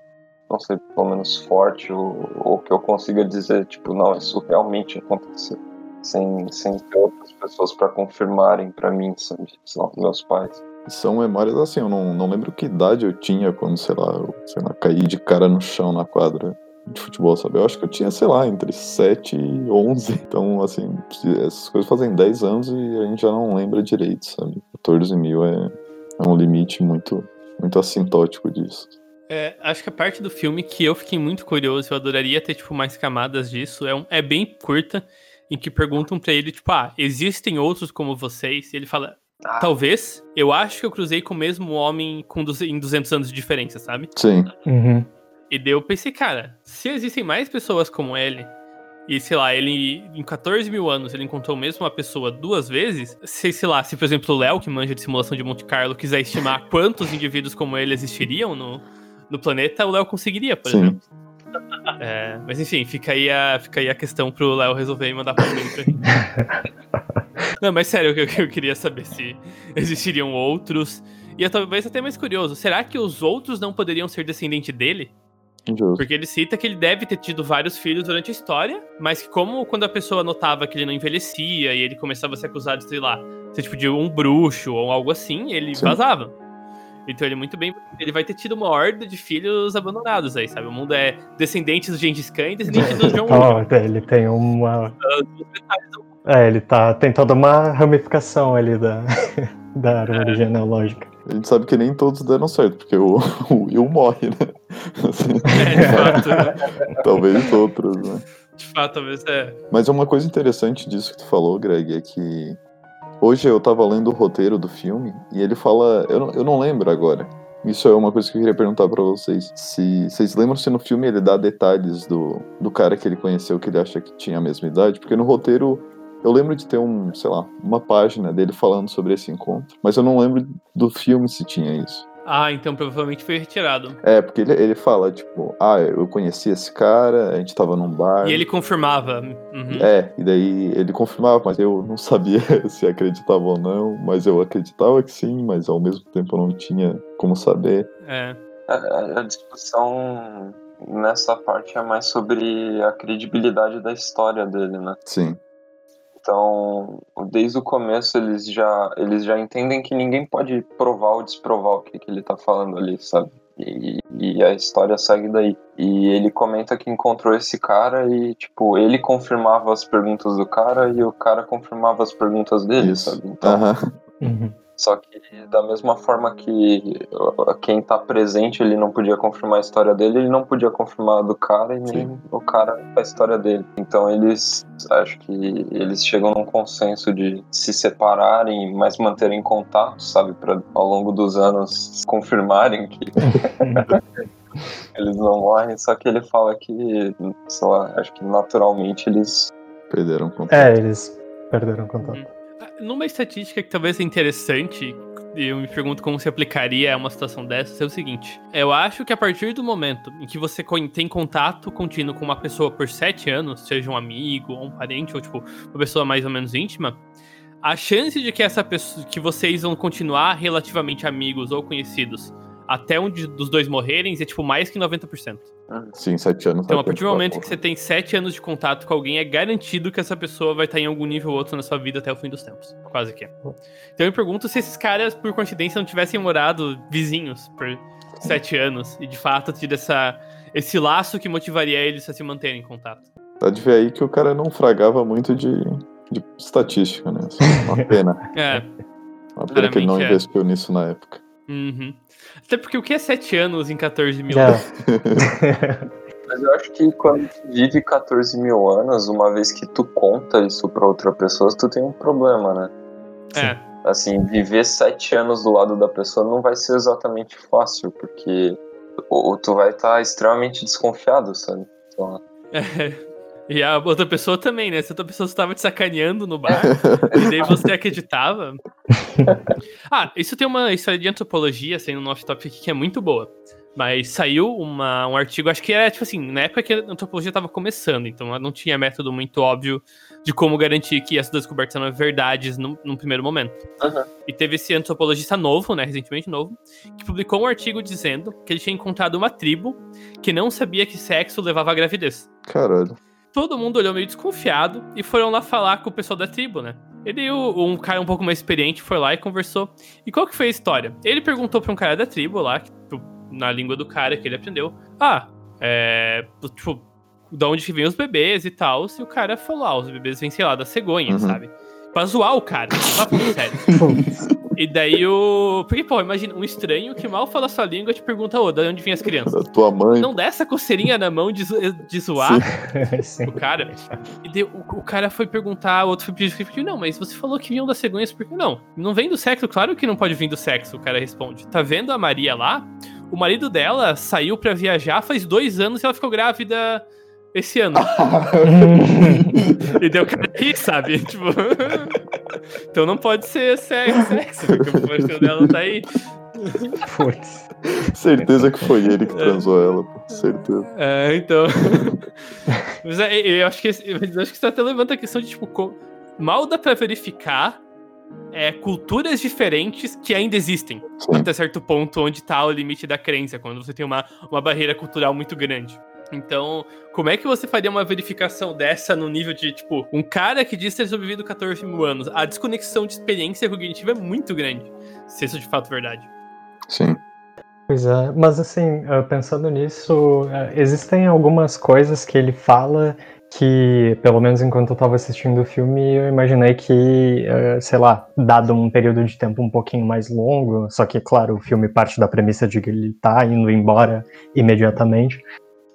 não sei, pelo menos forte ou, ou que eu consiga dizer, tipo, não, isso realmente aconteceu. Sem, sem ter outras pessoas pra confirmarem pra mim, sabe? Lá, meus pais. São memórias assim, eu não, não lembro que idade eu tinha quando, sei lá, eu, sei lá, caí de cara no chão na quadra de futebol, sabe? Eu acho que eu tinha, sei lá, entre 7 e 11. Então, assim, essas coisas fazem 10 anos e a gente já não lembra direito, sabe? 14 mil é, é um limite muito, muito assintótico disso. É, acho que a parte do filme que eu fiquei muito curioso, eu adoraria ter, tipo, mais camadas disso, é, um- é bem curta, em que perguntam pra ele, tipo, ah, existem outros como vocês? E ele fala, Ah. talvez, eu acho que eu cruzei com o mesmo homem com em 200 anos de diferença, sabe? Sim. Uhum. E daí eu pensei, cara, se existem mais pessoas como ele, e sei lá, ele em 14 mil anos ele encontrou mesmo uma pessoa duas vezes, se, sei lá, se por exemplo o Léo, que manja de simulação de Monte Carlo, quiser estimar quantos indivíduos como ele existiriam no, no planeta, o Léo conseguiria, por Sim. exemplo. É, mas enfim, fica aí, a, fica aí a questão pro Léo resolver e mandar pra mim pra mim. Não, mas sério, eu, eu queria saber se existiriam outros. E eu talvez até mais curioso, será que os outros não poderiam ser descendente dele? Justo. Porque ele cita que ele deve ter tido vários filhos durante a história, mas que como quando a pessoa notava que ele não envelhecia e ele começava a ser acusado de, sei lá, ser tipo de um bruxo ou algo assim, ele Sim. vazava. Então ele muito bem, ele vai ter tido uma horda de filhos abandonados aí, sabe? O mundo é descendentes do Gengis Khan e descendentes do John Wick. Ó, ele tem uma. É, ele tá. Tem toda uma ramificação ali da, da árvore genealógica. A gente sabe que nem todos deram certo, porque o, o Will morre, né? Assim, É, de fato, né? talvez outros, né? De fato, talvez é. Mas uma coisa interessante disso que tu falou, Greg, é que hoje eu tava lendo o roteiro do filme e ele fala. Eu eu não lembro agora. Isso é uma coisa que eu queria perguntar pra vocês. Se vocês lembram se no filme ele dá detalhes do, do cara que ele conheceu que ele acha que tinha a mesma idade? Porque no roteiro eu lembro de ter um, sei lá, uma página dele falando sobre esse encontro. Mas eu não lembro do filme se tinha isso. Ah, então provavelmente foi retirado. É, porque ele, ele fala, tipo, ah, eu conheci esse cara, a gente tava num bar. E ele confirmava. Uhum. É, e daí ele confirmava, mas eu não sabia se acreditava ou não, mas eu acreditava que sim, mas ao mesmo tempo eu não tinha como saber. É. A, a- a discussão nessa parte é mais sobre a credibilidade da história dele, né? Sim, Então, desde o começo eles já eles já entendem que ninguém pode provar ou desprovar o que, que ele tá falando ali, sabe? E, e a história segue daí. E ele comenta que encontrou esse cara e, tipo, ele confirmava as perguntas do cara e o cara confirmava as perguntas dele, Isso. sabe? Então, Uhum. Só que da mesma forma que quem tá presente ele não podia confirmar a história dele, ele não podia confirmar a do cara e nem o cara a história dele. Então eles acho que eles chegam num consenso de se separarem, mas manterem contato, sabe, para ao longo dos anos confirmarem que eles não morrem, só que ele fala que, sei lá, acho que naturalmente eles perderam o contato. É, eles perderam contato. Numa estatística que talvez é interessante, e eu me pergunto como se aplicaria a uma situação dessa, é o seguinte: eu acho que a partir do momento em que você tem contato contínuo com uma pessoa por sete anos, seja um amigo ou um parente, ou tipo, uma pessoa mais ou menos íntima, a chance de que essa pessoa, que vocês vão continuar relativamente amigos ou conhecidos até um de- dos dois morrerem é tipo mais que 90%. Sim, sete anos. Então, a partir do momento tá, que você tem sete anos de contato com alguém, é garantido que essa pessoa vai estar em algum nível ou outro na sua vida até o fim dos tempos. Quase que. Então eu me pergunto se esses caras, por coincidência, não tivessem morado vizinhos por sete anos e de fato tido essa, esse laço que motivaria eles a se manterem em contato. Tá de ver aí que o cara não fragava muito de, de estatística, né? Assim, uma pena. É. Uma pena que ele não é. investiu nisso na época. Uhum. Até porque o que é sete anos em 14 mil? É. Mas eu acho que quando tu vive 14 mil anos, uma vez que tu conta isso pra outra pessoa, tu tem um problema, né? É. Assim, viver sete anos do lado da pessoa não vai ser exatamente fácil, porque ou tu vai estar extremamente desconfiado, sabe? Então, E a outra pessoa também, né? Se a outra pessoa estava te sacaneando no bar, e daí você acreditava. Ah, isso tem uma história de antropologia, sendo um off-topic aqui, que é muito boa. Mas saiu uma, um artigo, acho que era, tipo assim, na época que a antropologia estava começando, então ela não tinha método muito óbvio de como garantir que essas descobertas eram verdades num, num primeiro momento. Uhum. E teve esse antropologista novo, né, recentemente novo, que publicou um artigo dizendo que ele tinha encontrado uma tribo que não sabia que sexo levava à gravidez Caralho. Todo mundo olhou meio desconfiado e foram lá falar com o pessoal da tribo, né? Ele, o- um cara um pouco mais experiente, foi lá e conversou. E qual que foi a história? Ele perguntou pra um cara da tribo lá, que, tipo, na língua do cara que ele aprendeu, ah, é. Tipo, da onde que vem os bebês e tal. E o cara falou, ah, os bebês vêm, sei lá, da cegonha, Uhum. sabe? Pra zoar o cara, tá falando sério. E daí o. Porque, pô, imagina, um estranho que mal fala sua língua te pergunta, ô, de onde vêm as crianças? Da tua mãe. Não dá essa coceirinha na mão de, de zoar Sim. o cara. E daí o, o cara foi perguntar, o outro foi pedir, não, mas você falou que vinham das cegonhas, por que não? Não vem do sexo? Claro que não pode vir do sexo, o cara responde. Tá vendo a Maria lá? O marido dela saiu pra viajar faz dois anos e ela ficou grávida esse ano. e deu cara ri, sabe? Tipo. então não pode ser sexo, sexo porque o marido dela tá aí. Putz. Certeza que foi ele É. que transou ela, pô. Certeza. É, então. mas é, eu acho que eu acho que isso até levanta a questão de, tipo, co- mal dá pra verificar é, culturas diferentes que ainda existem. Sim. Até certo ponto onde tá o limite da crença, quando você tem uma, uma barreira cultural muito grande. Então, como é que você faria uma verificação dessa no nível de, tipo, um cara que diz ter sobrevivido 14 mil anos? A desconexão de experiência cognitiva é muito grande, se isso é de fato verdade. Sim. Pois é, mas assim, eh, pensando nisso, eh, existem algumas coisas que ele fala que, pelo menos enquanto eu tava assistindo o filme, eu imaginei que, eh, sei lá, dado um período de tempo um pouquinho mais longo, só que, claro, o filme parte da premissa de que ele tá indo embora imediatamente.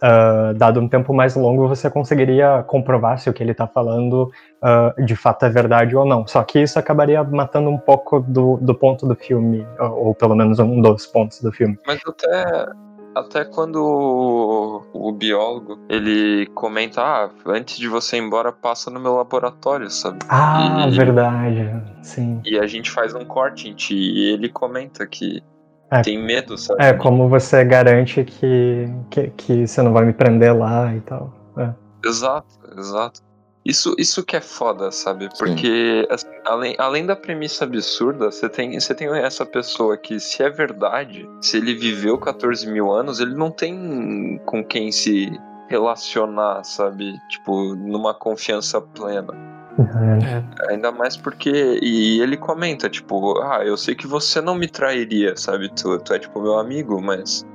Ah, dado um tempo mais longo, você conseguiria comprovar se o que ele tá falando ah, de fato é verdade ou não. Só que isso acabaria matando um pouco do, do ponto do filme, ou, ou pelo menos um dos pontos do filme. Mas até, até quando o, o biólogo ele comenta, ah, antes de você ir embora, passa no meu laboratório, sabe? Ah, E- verdade. Sim. E a gente faz um corte em ti e ele comenta que É. tem medo, sabe? É, como você garante que, que, que você não vai me prender lá e tal. É. Exato, exato. Isso, isso que é foda, sabe? Porque, assim, além, além da premissa absurda, você tem, você tem essa pessoa que, se é verdade, se ele viveu 14 mil anos, ele não tem com quem se relacionar, sabe? Tipo, numa confiança plena. É. Ainda mais porque. E ele comenta, tipo, ah, eu sei que você não me trairia, sabe? Tu, tu é tipo meu amigo, mas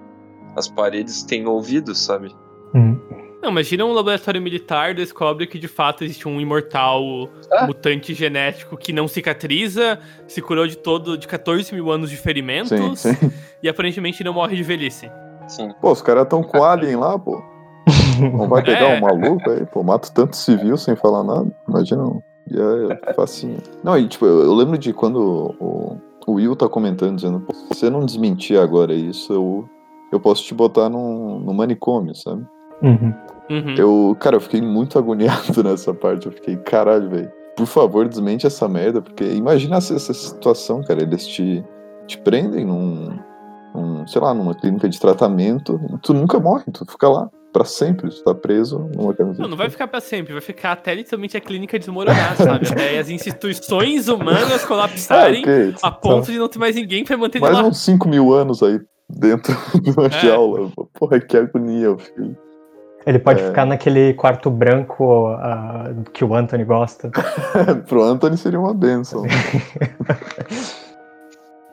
as paredes têm ouvido, sabe? Hum. Não, imagina um laboratório militar descobre que de fato existe um imortal Ah. mutante genético que não cicatriza, se curou de todo de 14 mil anos de ferimentos Sim, sim. e aparentemente não morre de velhice. Sim. Pô, os caras tão com alien lá, pô. Não vai pegar É. um maluco aí, pô. Mata tanto civil sem falar nada. Imagina. E é facinho. Não, e tipo, eu, eu lembro de quando o, o Will tá comentando, dizendo, pô, se você não desmentir agora isso, eu, eu posso te botar num, num manicômio, sabe? Uhum. Uhum. Eu, cara, eu fiquei muito agoniado nessa parte. Eu fiquei, caralho, velho. Por favor, desmente essa merda, porque imagina essa, essa situação, cara. Eles te, te prendem num, num, sei lá, numa clínica de tratamento. Tu nunca morre, tu fica lá pra sempre. Tu tá preso numa camiseta. Não, não vai ficar pra sempre, vai ficar até literalmente a clínica desmoronar, sabe? Até as instituições humanas É, colapsarem ok. a ponto de não ter mais ninguém pra manter Mais lá. uns 5 mil anos aí dentro de uma É. jaula. Porra, que agonia, filho. Ele pode É. ficar naquele quarto branco ah, que o Anthony gosta. Pro Anthony seria uma benção.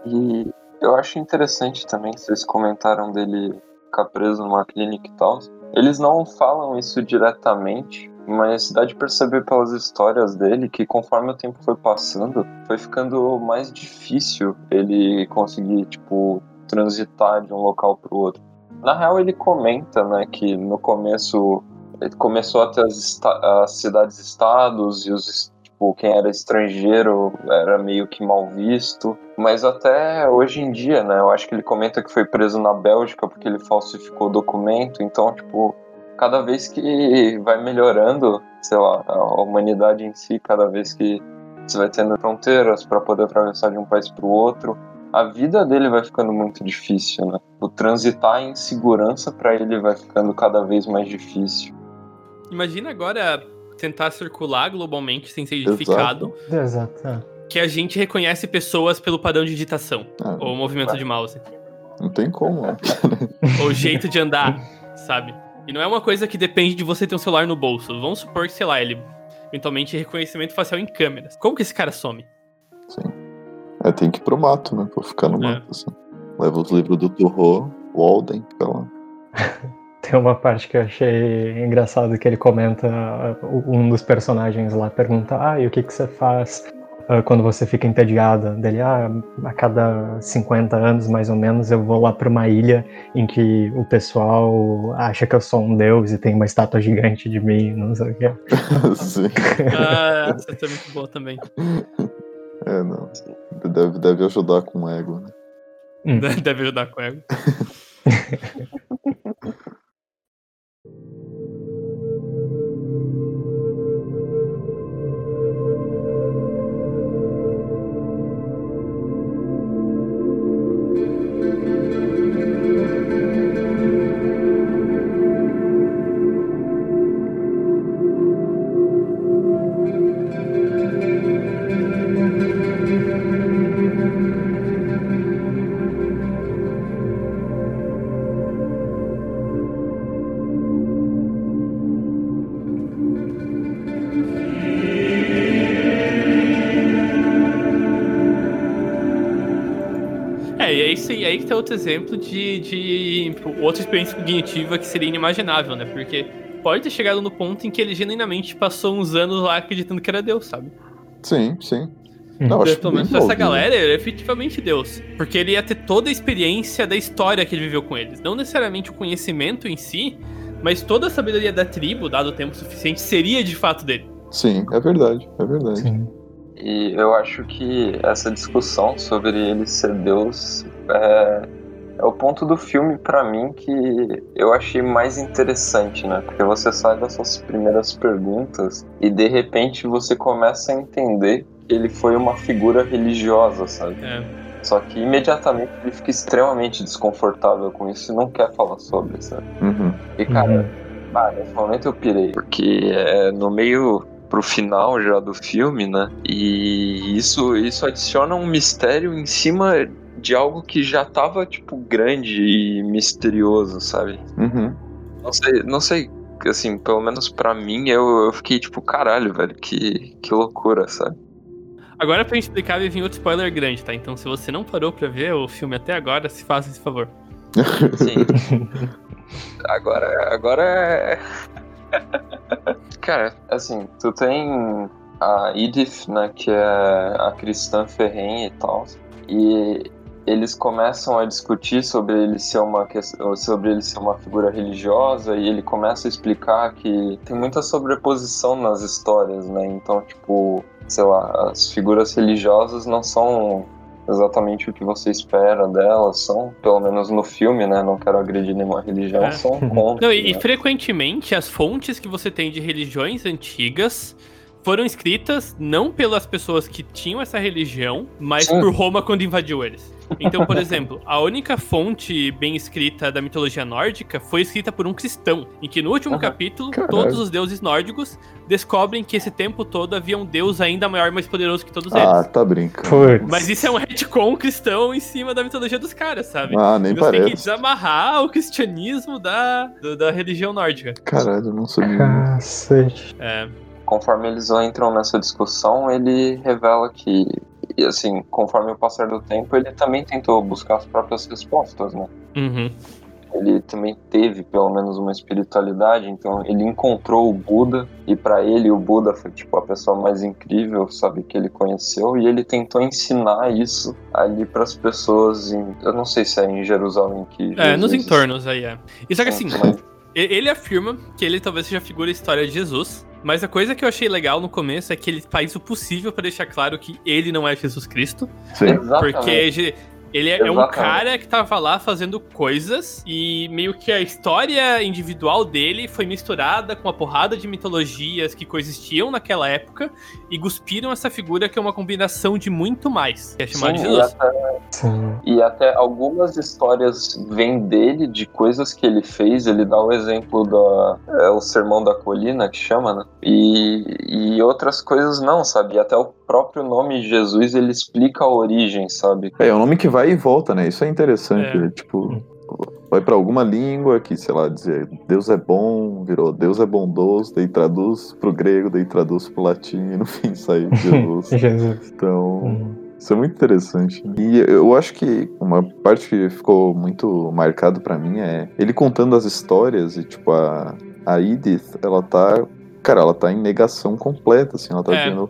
E eu acho interessante também que vocês comentaram dele ficar preso numa clínica e tal. Eles não falam isso diretamente, mas dá de perceber pelas histórias dele que conforme o tempo foi passando, foi ficando mais difícil ele conseguir, tipo, transitar de um local pro outro. Na real, ele comenta, né, que no começo ele começou a ter as, as cidades-estados e os tipo, quem era estrangeiro era meio que mal visto. Mas até hoje em dia, né? Eu acho que ele comenta que foi preso na Bélgica porque ele falsificou documento. Então, tipo, cada vez que vai melhorando, sei lá, a humanidade em si, cada vez que você vai tendo fronteiras para poder atravessar de um país para o outro, a vida dele vai ficando muito difícil, né? O transitar em segurança para ele vai ficando cada vez mais difícil. Imagina agora tentar circular globalmente sem ser identificado, Exato. é. que a gente reconhece pessoas pelo padrão de digitação, Ah, ou movimento de mouse, não tem como. né? ou jeito de andar, sabe? E não é uma coisa que depende de você ter um celular no bolso. Vamos supor que, sei lá, ele eventualmente reconhecimento facial em câmeras. Como que esse cara some? Sim. É, tem que ir pro mato, né? Pra ficar no É. mato, assim. Leva os livros do Turro, Walden, fica lá. Tem uma parte que eu achei engraçado que ele comenta, uh, um dos personagens lá pergunta, ah, e o que que você faz ah, quando você fica entediada dele, ah, a cada 50 anos mais ou menos eu vou lá pra uma ilha em que o pessoal acha que eu sou um deus e tem uma estátua gigante de mim, não sei o que. Sim. Ah, essa é muito boa também. É, não. Deve, deve ajudar com o ego, né? Deve ajudar com ego. outro exemplo de, de tipo, outra experiência cognitiva que seria inimaginável, né? Porque pode ter chegado no ponto em que ele genuinamente passou uns anos lá acreditando que era Deus, sabe? Sim, sim. Hum. Não, acho Pelo menos pra essa envolvido. galera, ele é efetivamente Deus. Porque ele ia ter toda a experiência da história que ele viveu com eles. Não necessariamente o conhecimento em si, mas toda a sabedoria da tribo, dado o tempo suficiente, seria de fato dele. Sim, é verdade, é verdade. Sim. E eu acho que essa discussão sobre ele ser Deus é, é o ponto do filme pra mim que eu achei mais interessante, né? Porque você sai dessas primeiras perguntas e de repente você começa a entender que ele foi uma figura religiosa, sabe? É. Só que imediatamente ele fica extremamente desconfortável com isso e não quer falar sobre, sabe? Uhum. E cara, Uhum. ah, nesse momento eu pirei, porque é no meio pro final já do filme, né? E isso, isso adiciona um mistério em cima de algo que já tava, tipo, grande e misterioso, sabe? Uhum. Não sei, não sei, assim, pelo menos pra mim, eu, eu fiquei tipo, caralho, velho, que, que loucura, sabe? Agora, pra explicar, vai vir outro spoiler grande, tá? Então, se você não parou pra ver o filme até agora, se faça esse favor. Sim. agora, agora é. Cara, assim, tu tem a Edith, né, que é a cristã ferrenha e tal, e eles começam a discutir sobre ele ser uma sobre ele ser uma figura religiosa e ele começa a explicar que tem muita sobreposição nas histórias, né? Então, tipo, sei lá, as figuras religiosas não são exatamente o que você espera delas, são, pelo menos no filme, né? Não quero agredir nenhuma religião, É. são contra. Não, e, e né? frequentemente as fontes que você tem de religiões antigas foram escritas não pelas pessoas que tinham essa religião, mas Sim. por Roma quando invadiu eles. Então, por exemplo, a única fonte bem escrita da mitologia nórdica foi escrita por um cristão, em que no último capítulo, Caralho. todos os deuses nórdicos descobrem que esse tempo todo havia um deus ainda maior e mais poderoso que todos Ah, eles. tá brincando. Mas isso é um retcon cristão em cima da mitologia dos caras, sabe? Ah, nem Você tem que parece. desamarrar o cristianismo da, do- da religião nórdica. Caralho, eu não sabia. Cacete. É, conforme eles entram nessa discussão, ele revela que, e assim, conforme o passar do tempo, ele também tentou buscar as próprias respostas, né? uhum. Ele também teve pelo menos uma espiritualidade, então ele encontrou o Buda e para ele o Buda foi tipo a pessoa mais incrível, sabe, que ele conheceu e ele tentou ensinar isso ali para as pessoas em, eu não sei se é em Jerusalém que É, nos Jesus- entornos aí, é. E só que assim, ele afirma que ele talvez seja a figura história de Jesus, mas a coisa que eu achei legal no começo é que ele faz o possível pra deixar claro que ele não é Jesus Cristo, Sim. Exatamente. porque ele é, é um cara que tava lá fazendo coisas e meio que a história individual dele foi misturada com uma porrada de mitologias que coexistiam naquela época e cuspiram essa figura que é uma combinação de muito mais, que é chamado de Sim, e até, Sim. E até algumas histórias vêm dele, de coisas que ele fez. Ele dá o exemplo da. É o Sermão da Colina, que chama, né? E, e outras coisas não, sabe? E até o próprio nome Jesus ele explica a origem, sabe? É, é um nome que vai e volta, né? Isso é interessante. É. Tipo, vai pra alguma língua que, sei lá, dizer Deus é bom, virou Deus é bondoso, daí traduz pro grego, daí traduz pro latim e no fim sai Jesus. Jesus. Então, Hum. isso é muito interessante. E eu acho que uma parte que ficou muito marcado pra mim é ele contando as histórias e, tipo, a, a Edith, ela tá. Cara, ela tá em negação completa, assim, ela tá É. dizendo.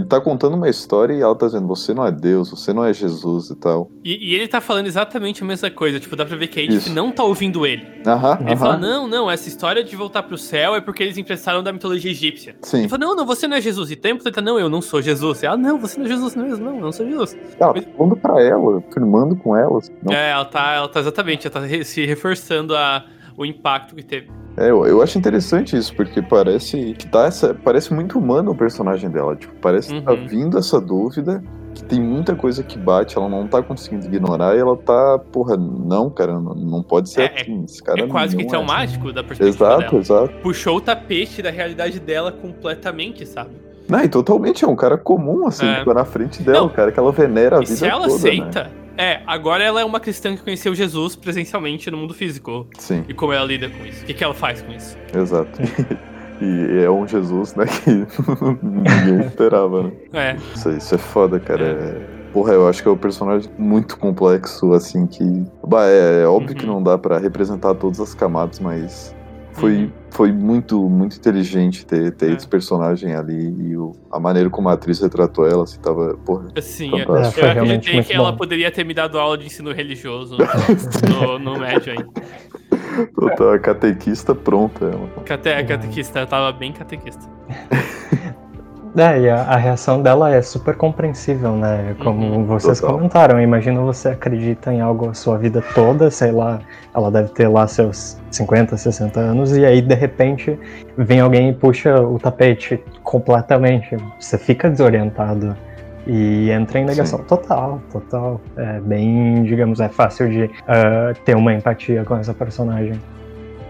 Ele tá contando uma história e ela tá dizendo, você não é Deus, você não é Jesus e tal. E, e ele tá falando exatamente a mesma coisa. Tipo, dá pra ver que a Edith não tá ouvindo ele. Aham, Ele fala, aham. não, não, essa história de voltar pro céu é porque eles emprestaram da mitologia egípcia. Sim. Ele fala, não, não, você não é Jesus. E tempo tenta, não, eu não sou Jesus. Ela, não, você não é Jesus mesmo, não, eu não sou Jesus. Ela tá falando pra ela, firmando com ela. assim, Não, É, ela tá, ela tá exatamente, ela tá se reforçando a, o impacto que teve. É, eu, eu acho interessante isso, porque parece que tá essa. Parece muito humano o personagem dela. Tipo, parece que tá Uhum. vindo essa dúvida, que tem muita coisa que bate, ela não tá conseguindo ignorar, e ela tá, porra, não, cara, não, não pode ser É, assim. Esse cara é quase que não traumático da perspectiva Exato, dela. exato. Puxou o tapete da realidade dela completamente, sabe? Não, e totalmente é um cara comum, assim, É. tipo, na frente dela, Não. o cara que ela venera a vida se ela toda, né? aceita, é, agora ela é uma cristã que conheceu Jesus presencialmente no mundo físico. Sim, E como ela lida com isso? O que, que ela faz com isso? exato. e é um Jesus, né, que ninguém esperava, né? É, Isso, é- isso é foda, cara. É- Porra, eu acho que é um personagem muito complexo, assim, que. Bah, é, é óbvio que Uhum. não dá pra representar todas as camadas, mas foi, Uhum. Foi muito, muito inteligente ter, ter É. esse personagem ali e o- a maneira como a atriz retratou ela, assim, tava. Porra. assim, eu. É, foi eu realmente acreditei muito que ela bom. poderia ter me dado aula de ensino religioso no, no médio aí. Toda catequista pronta, ela. Cate, catequista, eu tava bem catequista. É, e a, a reação dela é super compreensível, né? Como Uhum. vocês Total. comentaram, imagina você acredita em algo a sua vida toda, sei lá, ela deve ter lá seus 50, 60 anos, e aí de repente vem alguém e puxa o tapete completamente. Você fica desorientado e entra em negação total, total. É bem, digamos, é fácil de ah, ter uma empatia com essa personagem.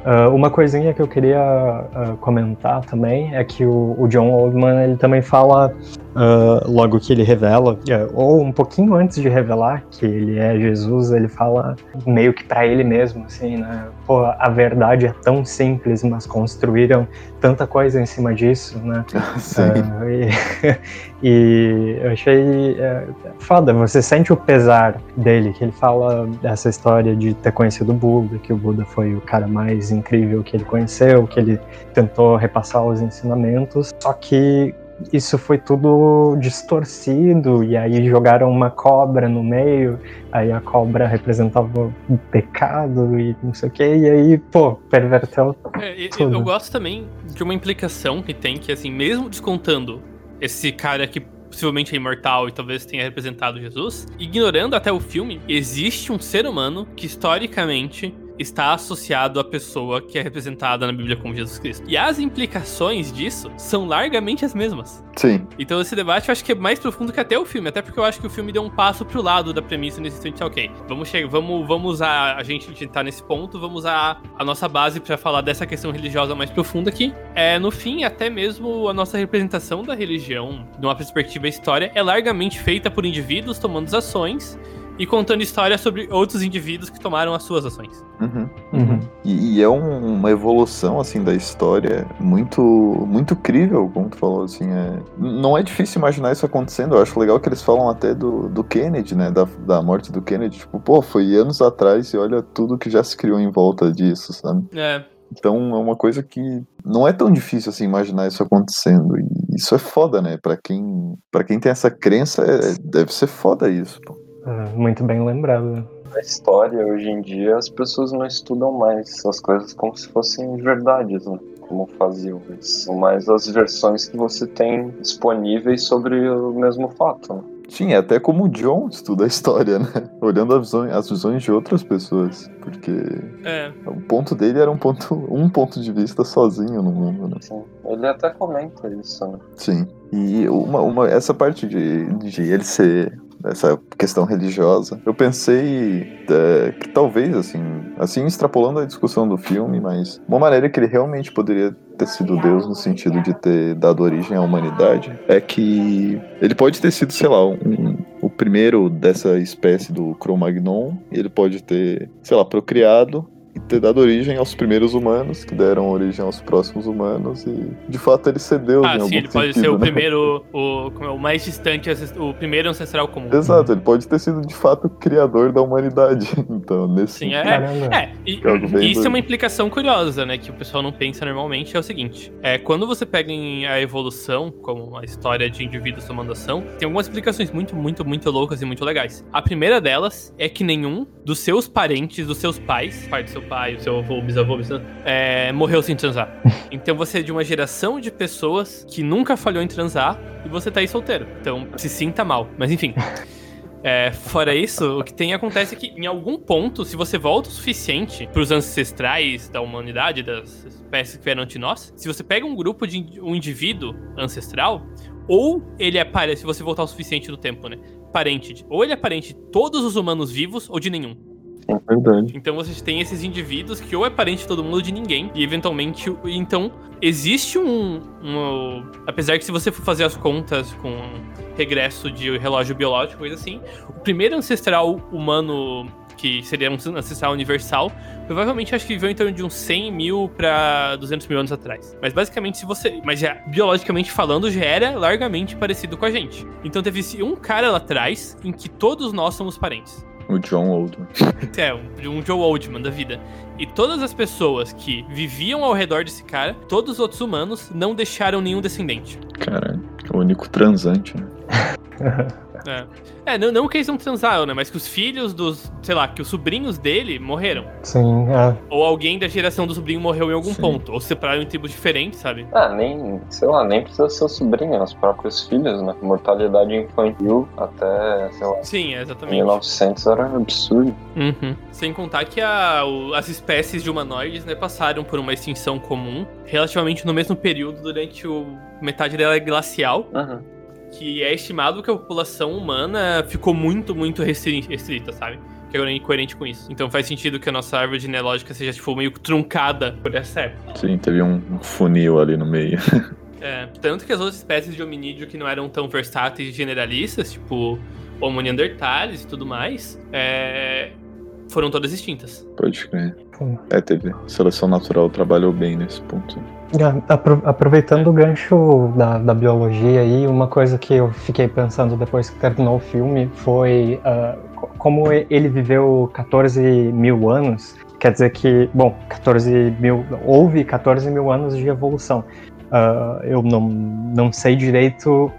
Ah, uma coisinha que eu queria ah, comentar também é que o, o John Oldman ele também fala ah, logo que ele revela, eh, ou um pouquinho antes de revelar que ele é Jesus, ele fala meio que pra ele mesmo, assim, né? Pô, a verdade é tão simples, mas construíram tanta coisa em cima disso, né? Sim. E, e eu achei é, foda, você sente o pesar dele, que ele fala dessa história de ter conhecido o Buda, que o Buda foi o cara mais incrível que ele conheceu, que ele tentou repassar os ensinamentos, só que isso foi tudo distorcido, e aí jogaram uma cobra no meio, aí a cobra representava o pecado e não sei o que, e aí, pô, perverteu É, Tudo. eu gosto também de uma implicação que tem que, assim, mesmo descontando esse cara que possivelmente é imortal e talvez tenha representado Jesus, ignorando até o filme, existe um ser humano que historicamente está associado à pessoa que é representada na Bíblia como Jesus Cristo. E as implicações disso são largamente as mesmas. Sim. Então esse debate eu acho que é mais profundo que até o filme, até porque eu acho que o filme deu um passo pro lado da premissa nesse instante, ok, vamos chegar, vamos, vamos usar, a gente tá nesse ponto, vamos usar a nossa base pra falar dessa questão religiosa mais profunda aqui. É, no fim, até mesmo a nossa representação da religião, de uma perspectiva história, é largamente feita por indivíduos tomando as ações e contando histórias sobre outros indivíduos que tomaram as suas ações. Uhum. Uhum. E, e é um- uma evolução, assim, da história muito, muito crível, como tu falou, assim, é... Não é difícil imaginar isso acontecendo, eu acho legal que eles falam até do, do Kennedy, né, da, da morte do Kennedy, tipo, pô, foi anos atrás e olha tudo que já se criou em volta disso, sabe? É, Então é uma coisa que não é tão difícil, assim, imaginar isso acontecendo, e isso é foda, né, pra quem, pra quem tem essa crença, é- deve ser foda isso, pô. Ah, muito bem lembrado. Na história, hoje em dia, as pessoas não estudam mais as coisas como se fossem verdades, né? Como faziam. São mais as versões que você tem disponíveis sobre o mesmo fato. Né? Sim, é até como o John estuda a história, né? Olhando a visão- as visões de outras pessoas. Porque é. o ponto dele era um ponto, um ponto de vista sozinho no mundo, né? Assim, ele até comenta isso, né? Sim. E uma, uma, essa parte de, de ele ser essa questão religiosa, eu pensei é, que talvez, assim, assim, extrapolando a discussão do filme, mas uma maneira que ele realmente poderia ter sido Deus no sentido de ter dado origem à humanidade é que ele pode ter sido, sei lá, um, o primeiro dessa espécie do Cro-Magnon, ele pode ter, sei lá, procriado e ter dado origem aos primeiros humanos, que deram origem aos próximos humanos, e de fato ele cedeu em Ah, algum sim, ele pode sentido, ser o né? primeiro, o, é, o mais distante, o primeiro ancestral comum. Exato, ele pode ter sido de fato o criador da humanidade. Então, nesse Sim, é. Caramba. É, e, É e isso é uma implicação curiosa, né? Que o pessoal não pensa normalmente, é o seguinte. É, quando você pega em a evolução, como a história de indivíduos tomando ação, tem algumas explicações muito, muito, muito loucas e muito legais. A primeira delas é que nenhum dos seus parentes, dos seus pais, pai do seu pai, o seu avô, bisavô, bisavô, é, morreu sem transar. Então você é de uma geração de pessoas que nunca falhou em transar e você tá aí solteiro. Então se sinta mal. Mas enfim. É, fora isso, o que tem acontece é que em algum ponto, se você volta o suficiente pros ancestrais da humanidade, das espécies que vieram antes de nós, se você pega um grupo de um indivíduo ancestral, ou ele é parente, se você voltar o suficiente no tempo, né? Parente, de- ou ele é parente de todos os humanos vivos ou de nenhum. É verdade. Então você tem esses indivíduos que ou é parente de todo mundo ou de ninguém. E eventualmente, então, existe um, um- Apesar que se você for fazer as contas com regresso de relógio biológico, coisa assim, o primeiro ancestral humano que seria um ancestral universal, provavelmente acho que viveu em torno de uns 100 mil pra 200 mil anos atrás. Mas basicamente, se você. Mas já, biologicamente falando, já era largamente parecido com a gente. Então teve um cara lá atrás em que todos nós somos parentes. O John Oldman. É, um um Joe Oldman da vida. E todas as pessoas que viviam ao redor desse cara, todos os outros humanos, não deixaram nenhum descendente. Caralho, o único transante, né? É, é não, não que eles não transaram, né? Mas que os filhos dos, sei lá, que os sobrinhos dele morreram. Sim, é. Ou alguém da geração do sobrinho morreu em algum Sim. ponto. Ou se separaram em tribos diferentes, sabe? Ah, nem, sei lá, nem precisa ser o sobrinho, os próprios filhos, né? Mortalidade infantil até, sei lá, Sim, é exatamente. 1900 era absurdo. Uhum. Sem contar que a- o- as espécies de humanoides né, passaram por uma extinção comum relativamente no mesmo período durante o metade dela glacial. Uhum. Que é estimado que a população humana ficou muito, muito restri- restrita, sabe? Que agora é incoerente com isso. Então faz sentido que a nossa árvore genealógica seja, tipo, meio truncada por essa época. Sim, teve um um funil ali no meio. É, tanto que as outras espécies de hominídeo que não eram tão versáteis e generalistas, tipo Homo neanderthalis e tudo mais, é, foram todas extintas. Pode crer. É, teve. Seleção natural trabalhou bem nesse ponto. Apro- aproveitando o gancho da, da biologia aí, uma coisa que eu fiquei pensando depois que terminou o filme foi co- como ele viveu 14 mil anos, quer dizer que, bom, 14 mil, houve 14 mil anos de evolução. Ah, eu não, não sei direito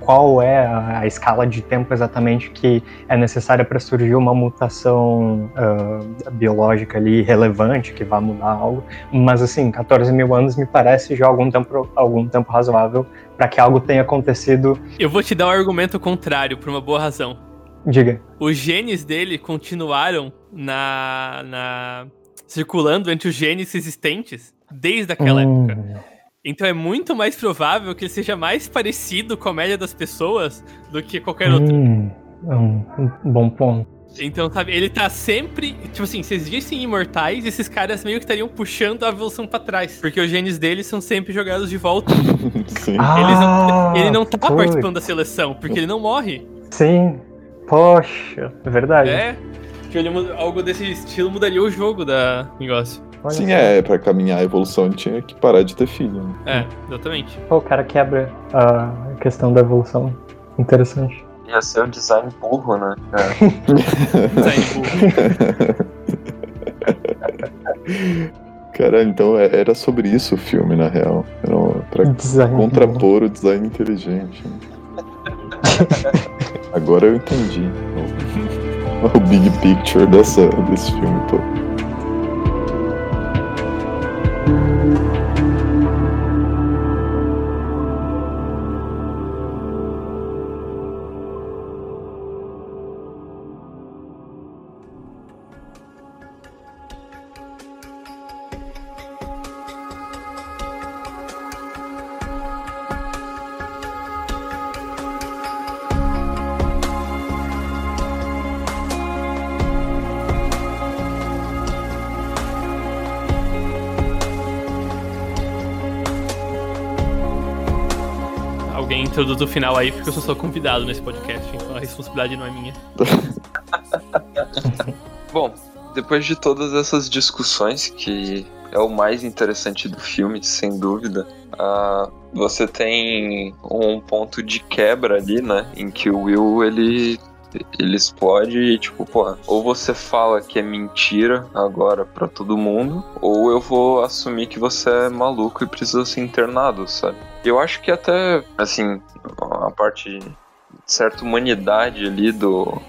qual é a, a escala de tempo exatamente que é necessária para surgir uma mutação ah, biológica ali relevante que vá mudar algo. Mas assim, 14 mil anos me parece já algum tempo, algum tempo razoável para que algo tenha acontecido. Eu vou te dar um argumento contrário, por uma boa razão. Diga. Os genes dele continuaram na, na circulando entre os genes existentes desde aquela Hum, época. Então é muito mais provável que ele seja mais parecido com a média das pessoas do que qualquer outro. hum, é um, um bom ponto. Então, sabe, ele tá sempre. Tipo assim, se existissem imortais, esses caras meio que estariam puxando a evolução pra trás. Porque os genes deles são sempre jogados de volta. Sim. Eles não- Ah, ele não tá putz, participando da seleção, porque ele não morre. Sim. Poxa, é verdade. É. Que ele algo desse estilo mudaria o jogo da negócio. Olha Sim, só. é, pra caminhar a evolução ele tinha que parar de ter filho. né? É, exatamente. Pô, o cara quebra a questão da evolução. Interessante. Ia ser o design burro, né? É. Design burro. Cara, então é- era sobre isso o filme, na real. Era um- pra Design. contrapor o design inteligente. né? Agora eu entendi o, o big picture dessa, desse filme todo. Final aí, porque eu sou só convidado nesse podcast, então a responsabilidade não é minha. Bom, depois de todas essas discussões, que é o mais interessante do filme, sem dúvida, ah, você tem um ponto de quebra ali, né? Em que o Will, ele ele explode e tipo, porra, ou você fala que é mentira agora pra todo mundo, ou eu vou assumir que você é maluco e precisa ser internado, sabe? Eu acho que até, assim, a parte de certa humanidade ali do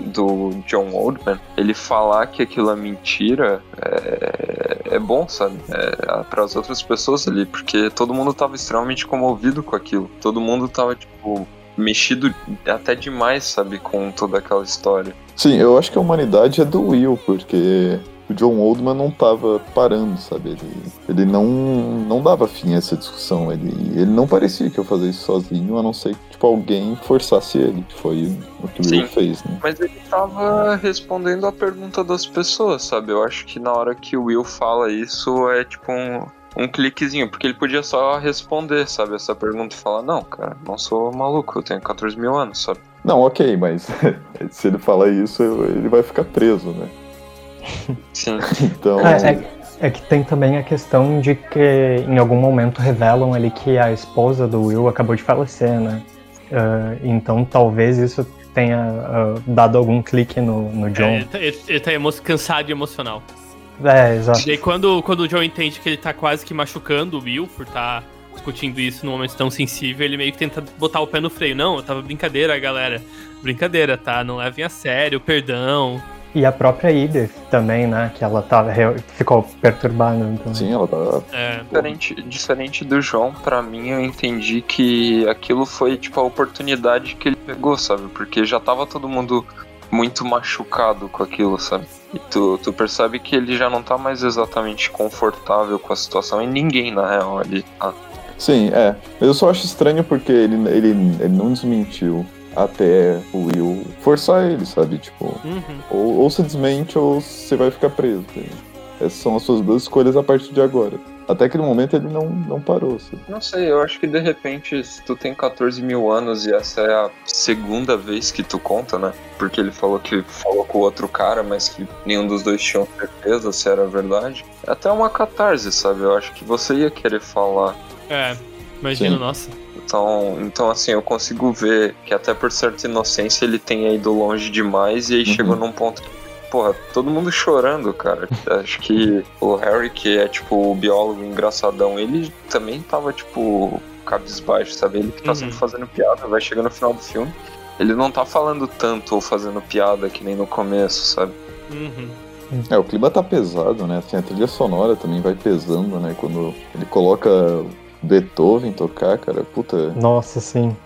do John Oldman, ele falar que aquilo é mentira é, é bom, sabe? É, para as outras pessoas ali, porque todo mundo tava extremamente comovido com aquilo. Todo mundo tava, tipo, mexido até demais, sabe, com toda aquela história. Sim, eu acho que a humanidade é do Will, porque o John Oldman não tava parando, sabe? Ele, ele não, não dava fim a essa discussão. Ele, ele não parecia que eu fazer isso sozinho, a não ser que tipo, alguém forçasse ele, que foi o que o Sim. Will fez, né? Mas ele tava respondendo a pergunta das pessoas, sabe? Eu acho que na hora que o Will fala isso é tipo um, um cliquezinho, porque ele podia só responder, sabe? Essa pergunta e falar: Não, cara, não sou maluco, eu tenho 14 mil anos, sabe? Não, ok, mas se ele falar isso, ele vai ficar preso, né? Sim. Então. É, é- é que tem também a questão de que em algum momento revelam ali que a esposa do Will acabou de falecer, né? Ah, então talvez isso tenha ah, dado algum clique no, no É, John. ele, tá, ele, ele tá emo- cansado e emocional. É, exato. E aí quando, quando o John entende que ele tá quase que machucando o Will por tá discutindo isso num momento tão sensível, ele meio que tenta botar o pé no freio. Não, eu tava brincadeira, galera. Brincadeira, tá? Não levem a sério, perdão. E a própria Edith também, né? Que ela tava, re- ficou perturbada. Então. Sim, ela tá. É, Diferente, diferente do João, pra mim eu entendi que aquilo foi tipo a oportunidade que ele pegou, sabe? Porque já tava todo mundo muito machucado com aquilo, sabe? E tu, tu percebe que ele já não tá mais exatamente confortável com a situação e ninguém, na real, ali. tá. Sim, é. Eu só acho estranho porque ele, ele, ele não desmentiu até o Will forçar ele, sabe? Tipo, uhum. ou, ou você desmente ou você vai ficar preso. entendeu? Essas são as suas duas escolhas a partir de agora. Até aquele momento ele não, não parou. Sabe? Não sei, eu acho que de repente, se tu tem 14 mil anos e essa é a segunda vez que tu conta, né? Porque ele falou que falou com o outro cara, mas que nenhum dos dois tinham certeza se era verdade. É até uma catarse, sabe? Eu acho que você ia querer falar. É, imagina, Sim. nossa. Então, então, assim, eu consigo ver que até por certa inocência ele tenha ido longe demais e aí Uhum. chegou num ponto que, porra, todo mundo chorando, cara. Acho que o Harry, que é tipo o biólogo engraçadão, ele também tava, tipo, cabisbaixo, sabe? Ele que tá Uhum. sempre fazendo piada, vai chegar no final do filme. Ele não tá falando tanto ou fazendo piada que nem no começo, sabe? Uhum. É, o clima tá pesado, né? Assim, a trilha sonora também vai pesando, né? Quando ele coloca Beethoven tocar, cara, puta. Nossa, sim.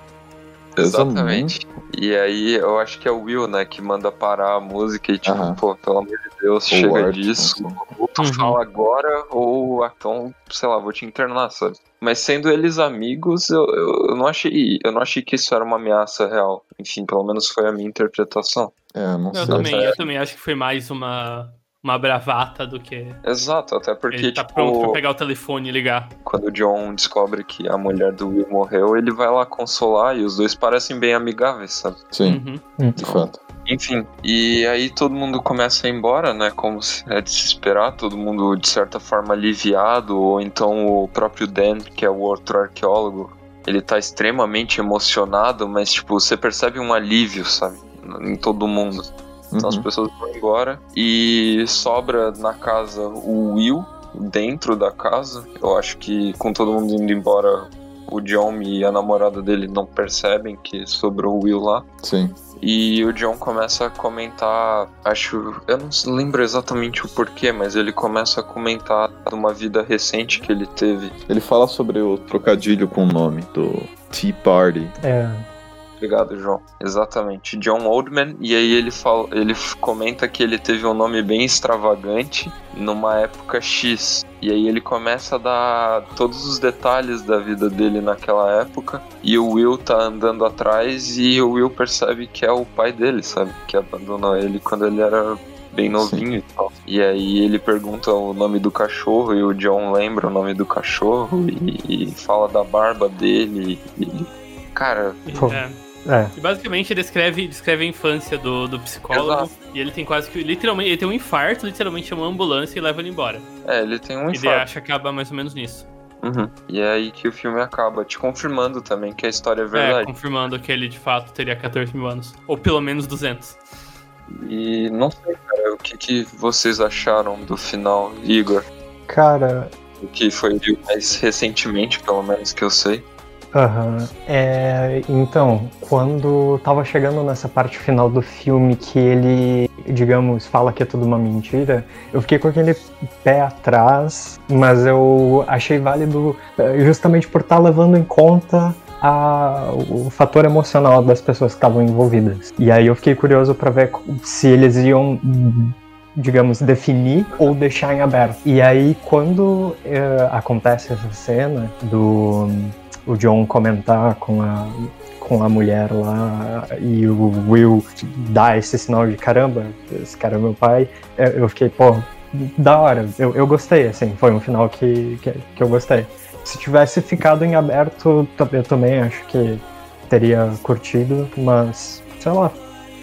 Exatamente. E aí eu acho que é o Will, né, que manda parar a música e tipo, Aham. pô, pelo amor de Deus, Ou chega arte, disso. né? Ou tu Uhum. fala agora, ou então, sei lá, vou te internar, sabe? Mas sendo eles amigos, eu, eu, eu não achei. Eu não achei que isso era uma ameaça real. Enfim, pelo menos foi a minha interpretação. É, não Eu sei. também, eu também acho que foi mais uma, uma bravata do que Exato, até porque, ele tá tipo, pronto pra pegar o telefone e ligar. quando o John descobre que a mulher do Will morreu, ele vai lá consolar e os dois parecem bem amigáveis, sabe? Sim, Uhum. de fato. Enfim, e aí todo mundo começa a ir embora, né? Como se é de se esperar, todo mundo de certa forma aliviado, ou então o próprio Dan, que é o outro arqueólogo, ele tá extremamente emocionado, mas tipo, você percebe um alívio, sabe? Em todo mundo. Então as Uhum. pessoas vão embora e sobra na casa o Will dentro da casa. Eu acho que com todo mundo indo embora, o John e a namorada dele não percebem que sobrou o Will lá. Sim. E o John começa a comentar, acho, eu não lembro exatamente o porquê, mas ele começa a comentar de uma vida recente que ele teve. Ele fala sobre o trocadilho com o nome do Tea Party. É, Obrigado, João. Exatamente, John Oldman. E aí ele fala, ele comenta que ele teve um nome bem extravagante numa época X. E aí ele começa a dar todos os detalhes da vida dele naquela época. E o Will tá andando atrás e o Will percebe que é o pai dele, sabe? Que abandonou ele quando ele era bem novinho e tal. E aí ele pergunta o nome do cachorro e o John lembra o nome do cachorro e, e fala da barba dele. E, cara, Pô. É. É. E basicamente descreve, descreve a infância do, do psicólogo. Exato. E ele tem quase que. Literalmente, ele tem um infarto, literalmente chama uma ambulância e leva ele embora. É, ele tem um E ele infarto. acha que acaba mais ou menos nisso. Uhum. E é aí que o filme acaba, te confirmando também que a história é É, verdade. confirmando que ele de fato teria 14 mil anos. Ou pelo menos 200. E não sei, cara, o que, que vocês acharam do final, Igor? Cara, O que foi mais recentemente, pelo menos que eu sei. Aham. É, então, quando tava chegando nessa parte final do filme que ele, digamos, fala que é tudo uma mentira, eu fiquei com aquele pé atrás, mas eu achei válido eh, justamente por estar levando em conta a- o fator emocional das pessoas que estavam envolvidas. E aí eu fiquei curioso para ver se eles iam digamos, definir ou deixar em aberto. E aí, quando eh, acontece essa cena do o John comentar com a, com a mulher lá e o Will dar esse sinal de caramba, esse cara é meu pai, eu fiquei, pô, da hora, eu, eu gostei, assim, foi um final que, que, que eu gostei. Se tivesse ficado em aberto, eu também acho que teria curtido, mas, sei lá,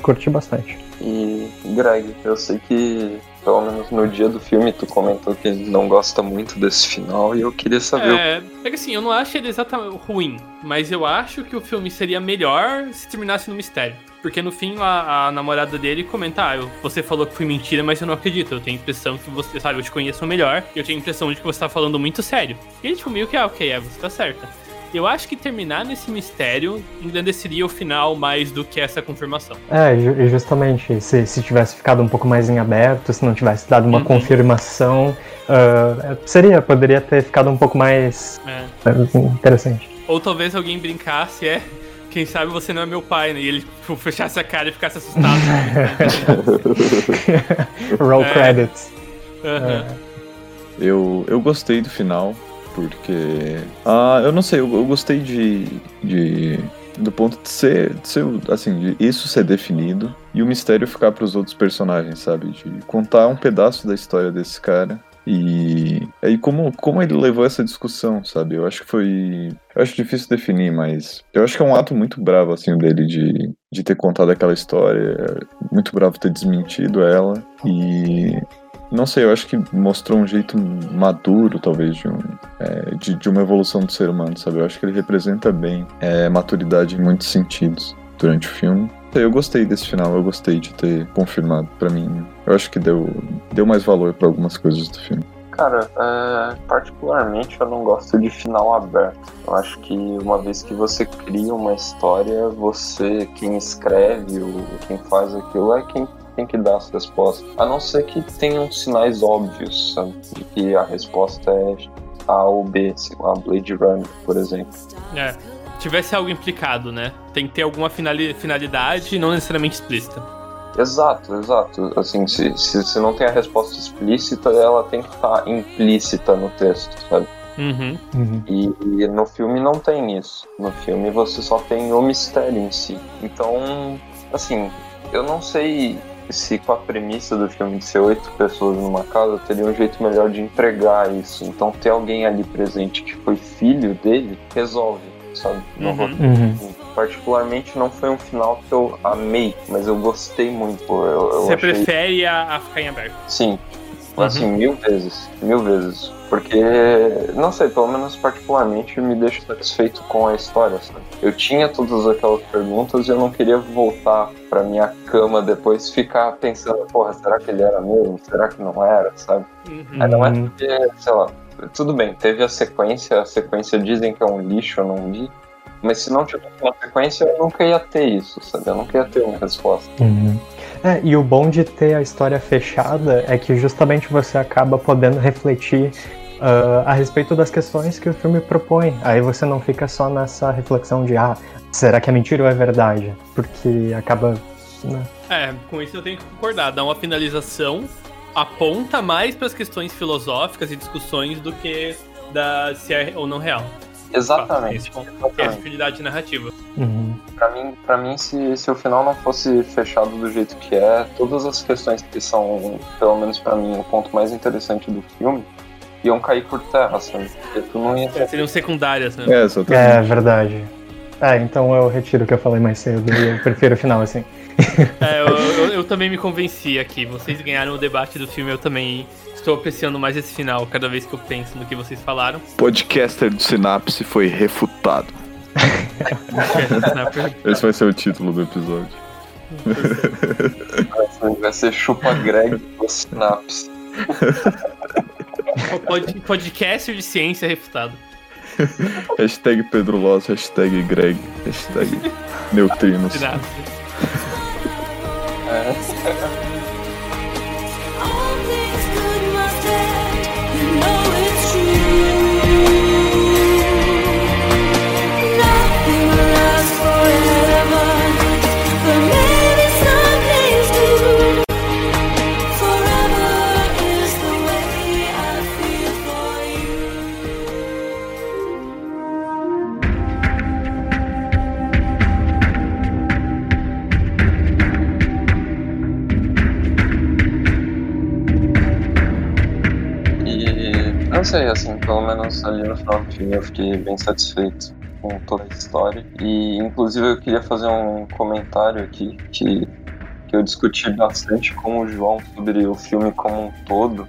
curti bastante. E, Greg, eu sei que, pelo menos no dia do filme, tu comentou que não gosta muito desse final e eu queria saber É, é que assim, eu não acho ele exatamente ruim, mas eu acho que o filme seria melhor se terminasse no mistério. Porque no fim a, a namorada dele comenta: Ah, você falou que foi mentira, mas eu não acredito. Eu tenho a impressão que você, sabe, eu te conheço melhor, e eu tenho a impressão de que você tá falando muito sério. E ele, tipo, meio que, ah, ok, é, você tá certa. Eu acho que terminar nesse mistério engrandeceria o final mais do que essa confirmação. É, ju- e justamente, se, se tivesse ficado um pouco mais em aberto, se não tivesse dado uma Uhum. confirmação, ah, seria, poderia ter ficado um pouco mais É. ah, interessante. Ou talvez alguém brincasse, é. Quem sabe você não é meu pai, né? E ele tipo, fechasse a cara e ficasse assustado. Roll É. credits. Aham. Eu, eu gostei do final, porque. Ah, eu não sei, eu, eu gostei de, de. Do ponto de ser, de ser. Assim, de isso ser definido e o mistério ficar pros outros personagens, sabe? De contar um pedaço da história desse cara. E aí como, como ele levou essa discussão, sabe? Eu acho que foi. Eu acho difícil definir, mas eu acho que é um ato muito bravo, assim, dele de, de ter contado aquela história. Muito bravo ter desmentido ela. E não sei, eu acho que mostrou um jeito maduro, talvez, de, um, é, de, de uma evolução do ser humano, sabe? Eu acho que ele representa bem é, maturidade em muitos sentidos durante o filme. Eu gostei desse final, eu gostei de ter confirmado pra mim. Eu acho que deu, deu mais valor pra algumas coisas do filme. Cara, é, particularmente eu não gosto de final aberto. Eu acho que uma vez que você cria uma história, você, quem escreve ou quem faz aquilo é quem tem que dar as respostas. A não ser que tenham sinais óbvios, sabe? De que a resposta é A ou B, sei lá, Blade Runner, por exemplo. É. Tivesse algo implicado, né? Tem que ter alguma finali- finalidade, não necessariamente explícita. Exato, exato. Assim, se, se, se não tem a resposta explícita, ela tem que estar implícita no texto, sabe? Uhum. Uhum. E, e no filme não tem isso. No filme você só tem o mistério em si. Então, assim, eu não sei se com a premissa do filme de ser oito pessoas numa casa teria um jeito melhor de entregar isso. Então ter alguém ali presente que foi filho dele resolve, sabe? Uhum. Uhum. Particularmente não foi um final que eu amei, mas eu gostei muito. Eu, eu Você achei... prefere a, a ficar em aberto. Sim. Uhum. Assim, mil vezes. Mil vezes. Porque, não sei, pelo menos particularmente me deixa satisfeito com a história, sabe? Eu tinha todas aquelas perguntas e eu não queria voltar pra minha cama depois e ficar pensando, porra, será que ele era mesmo? Será que não era, sabe? Uhum. Aí não é porque, sei lá, tudo bem, teve a sequência, a sequência dizem que é um lixo, eu não vi. Mas se não tivesse uma sequência, eu nunca ia ter isso, sabe? Eu nunca ia ter uma resposta. Uhum. É, e o bom de ter a história fechada é que justamente você acaba podendo refletir ah, a respeito das questões que o filme propõe. Aí você não fica só nessa reflexão de, ah, será que é mentira ou é verdade? Porque acaba. né? É, com isso eu tenho que concordar. Dá uma finalização, aponta mais para as questões filosóficas e discussões do que da se é ou não real. Exatamente. Esse ponto, que é a exatamente. fidelidade narrativa. Uhum. Pra mim, pra mim se, se o final não fosse fechado do jeito que é, todas as questões que são, pelo menos pra mim, o ponto mais interessante do filme, iam cair por terra, sabe? Porque tu não ia É, seriam secundárias, né? É, exatamente. É verdade. É, então eu retiro o que eu falei mais cedo e eu prefiro o final assim. É, eu, eu- eu também me convenci aqui. Vocês ganharam o debate do filme, eu também estou apreciando mais esse final cada vez que eu penso no que vocês falaram. Podcaster do Sinapse foi refutado. Esse vai ser o título do episódio. Vai ser chupa Greg. O pod- podcast de ciência refutado. Hashtag Pedro Loss, hashtag Greg, hashtag Neutrinos. Sinapse. não sei, assim, pelo menos ali no final do filme eu fiquei bem satisfeito com toda a história. E inclusive eu queria fazer um comentário aqui que, que eu discuti bastante com o João sobre o filme como um todo.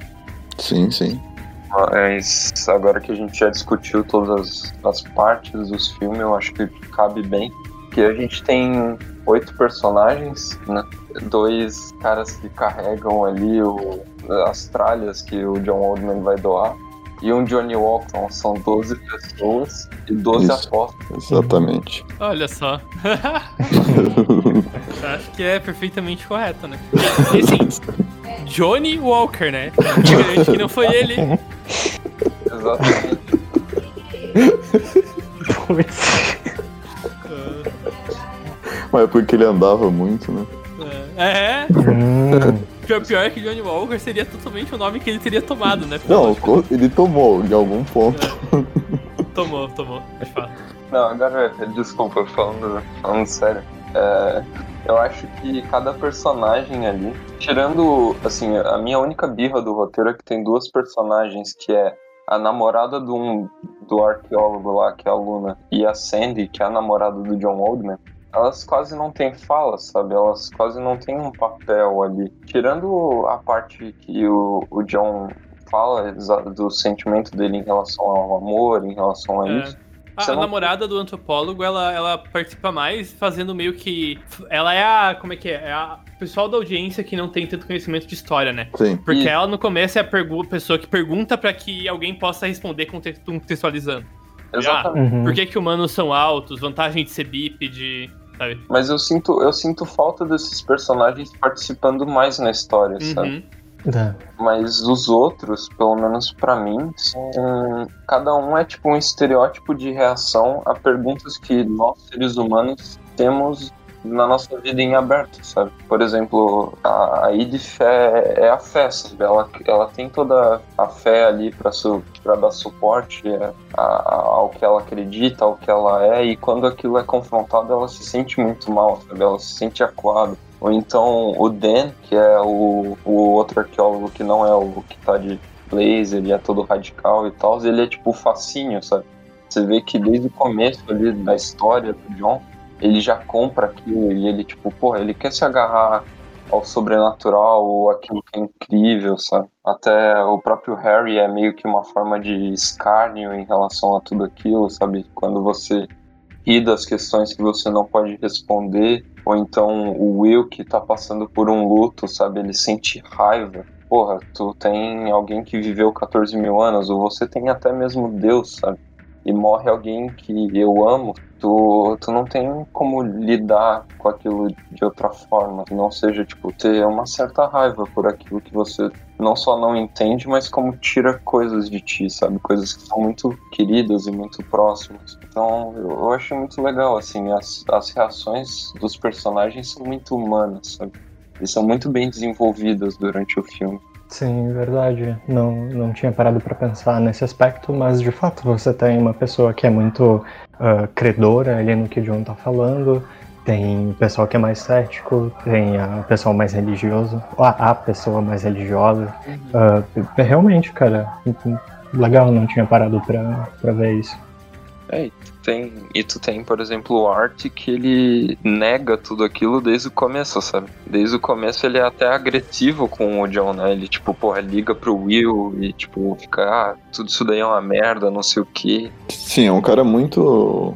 Sim, sim. Mas agora que a gente já discutiu todas as, as partes dos filmes, eu acho que cabe bem. Que a gente tem oito personagens, né? Dois caras que carregam ali o, as tralhas que o John Oldman vai doar. E um Johnny Walker. São 12 pessoas e 12 Isso. apostas. Exatamente. Olha só. Acho que é perfeitamente correto, né? E assim, Johnny Walker, né? Diferente que não foi ele. Exatamente. Mas é porque ele andava muito, né? É, Hum, pior, pior é que Johnny Walker seria totalmente o nome que ele teria tomado, né? Não, ele tomou em algum ponto. Tomou, tomou, de fato. Não, agora, desculpa, falando, falando sério. É, eu acho que cada personagem ali, tirando, assim, a minha única birra do roteiro é que tem duas personagens, que é a namorada do, um, do arqueólogo lá, que é a Luna, e a Sandy, que é a namorada do John Oldman. Elas quase não têm fala, sabe? Elas quase não têm um papel ali. Tirando a parte que o, o John fala do sentimento dele em relação ao amor, em relação a É. isso. A, a não- namorada do antropólogo, ela, ela participa mais fazendo meio que. Ela é a. Como é que é? É a o pessoal da audiência que não tem tanto conhecimento de história, né? Sim. Porque E- ela no começo é a pergu- pessoa que pergunta pra que alguém possa responder conte- contextualizando. Exatamente. uhum. Por que, que humanos são altos? Vantagem de ser bípede, sabe? Mas eu sinto, eu sinto falta desses personagens participando mais na história, sabe? Uhum. Tá. Mas os outros, pelo menos pra mim, são... cada um é tipo um estereótipo de reação a perguntas que nós, seres humanos, temos na nossa vida em aberto, sabe? Por exemplo, a, a Edith é, é a fé, sabe? Ela, ela tem toda a fé ali pra, su, pra dar suporte a- a- ao que ela acredita, ao que ela é, e quando aquilo é confrontado, ela se sente muito mal, sabe? Ela se sente acuada. Ou então o Dan, que é o, o outro arqueólogo que não é o que tá de blazer e é todo radical e tal, ele é tipo facinho, sabe? Você vê que desde o começo ali da história do John, ele já compra aquilo e ele, tipo, porra, ele quer se agarrar ao sobrenatural ou aquilo que é incrível, sabe? Até o próprio Harry é meio que uma forma de escárnio em relação a tudo aquilo, sabe? Quando você ri das questões que você não pode responder, ou então o Will que tá passando por um luto, sabe? Ele sente raiva. Porra, tu tem alguém que viveu 14 mil anos, ou você tem até mesmo Deus, sabe? E morre alguém que eu amo, tu, tu não tem como lidar com aquilo de outra forma, não seja, tipo, ter uma certa raiva por aquilo que você não só não entende, mas como tira coisas de ti, sabe? Coisas que são muito queridas e muito próximas. Então, eu, eu acho muito legal, assim, as, as reações dos personagens são muito humanas, sabe? E são muito bem desenvolvidas durante o filme. Sim, verdade. Não, não tinha parado pra pensar nesse aspecto, mas de fato você tem uma pessoa que é muito ah, credora ali no que o John tá falando, tem o pessoal que é mais cético, tem a pessoa mais religiosa, a, a pessoa mais religiosa. Ah, realmente, cara, legal, não tinha parado pra, pra ver isso. É, tem, e tu tem, por exemplo, o Art que ele nega tudo aquilo desde o começo, sabe? Desde o começo ele é até agressivo com o John, né? Ele, tipo, porra, liga pro Will e, tipo, fica, ah, tudo isso daí é uma merda, não sei o quê. Sim, é um cara muito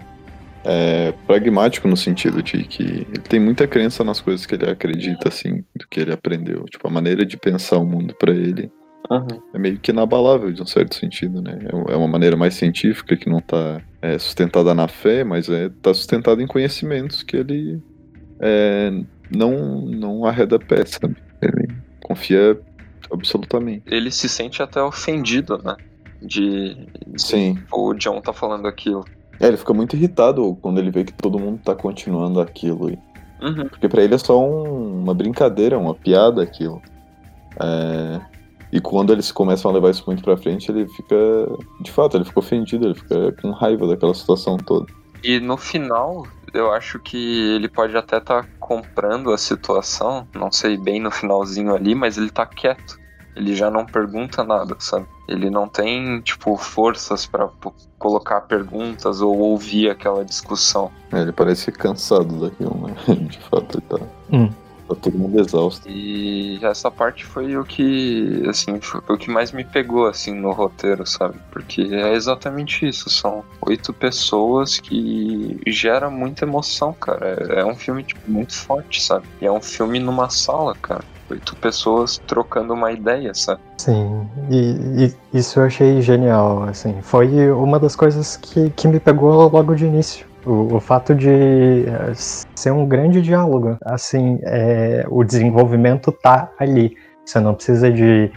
é, pragmático no sentido de que ele tem muita crença nas coisas que ele acredita, assim, do que ele aprendeu. Tipo, a maneira de pensar o mundo pra ele Uhum. é meio que inabalável, de um certo sentido, né? É é uma maneira mais científica que não tá é, sustentada na fé, mas é, tá sustentada em conhecimentos que ele é, não, não arreda pé, sabe? Ele confia absolutamente. Ele se sente até ofendido, né? De, de Sim. o John tá falando aquilo. É, ele fica muito irritado quando ele vê que todo mundo tá continuando aquilo. Uhum. Porque pra ele é só um- uma brincadeira, uma piada aquilo. É, E quando eles começam a levar isso muito pra frente, ele fica. De fato, ele fica ofendido, ele fica com raiva daquela situação toda. E no final, eu acho que ele pode até estar comprando a situação, não sei bem no finalzinho ali, mas ele tá quieto. Ele já não pergunta nada, sabe? Ele não tem, tipo, forças pra pô, colocar perguntas ou ouvir aquela discussão. É, ele parece cansado daquilo, né? De fato, ele tá. Hum. Tá todo mundo exausto. E essa parte foi o que, assim, foi o que mais me pegou, assim, no roteiro, sabe? Porque é exatamente isso, são oito pessoas que gera muita emoção, cara. É, é um filme, tipo, muito forte, sabe? E é um filme numa sala, cara. Oito pessoas trocando uma ideia, sabe? Sim, e, e isso eu achei genial, assim. Foi uma das coisas que, que me pegou logo de início. O, o fato de eh, ser um grande diálogo. Assim, é, o desenvolvimento tá ali. Você não precisa de.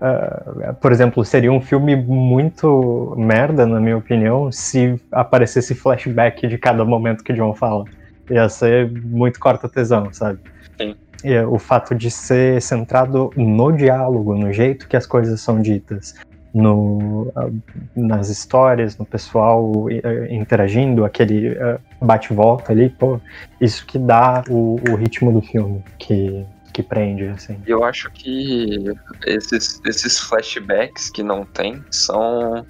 ah, por exemplo, seria um filme muito merda, na minha opinião, se aparecesse flashback de cada momento que John fala. Ia ser muito corta-tesão, sabe? Sim. E, o fato de ser centrado no diálogo, no jeito que as coisas são ditas, no, ah, nas histórias, no pessoal eh, interagindo, aquele eh, bate-volta ali, pô, isso que dá o, o ritmo do filme, que, que prende, assim. Eu acho que esses, esses flashbacks que não tem são,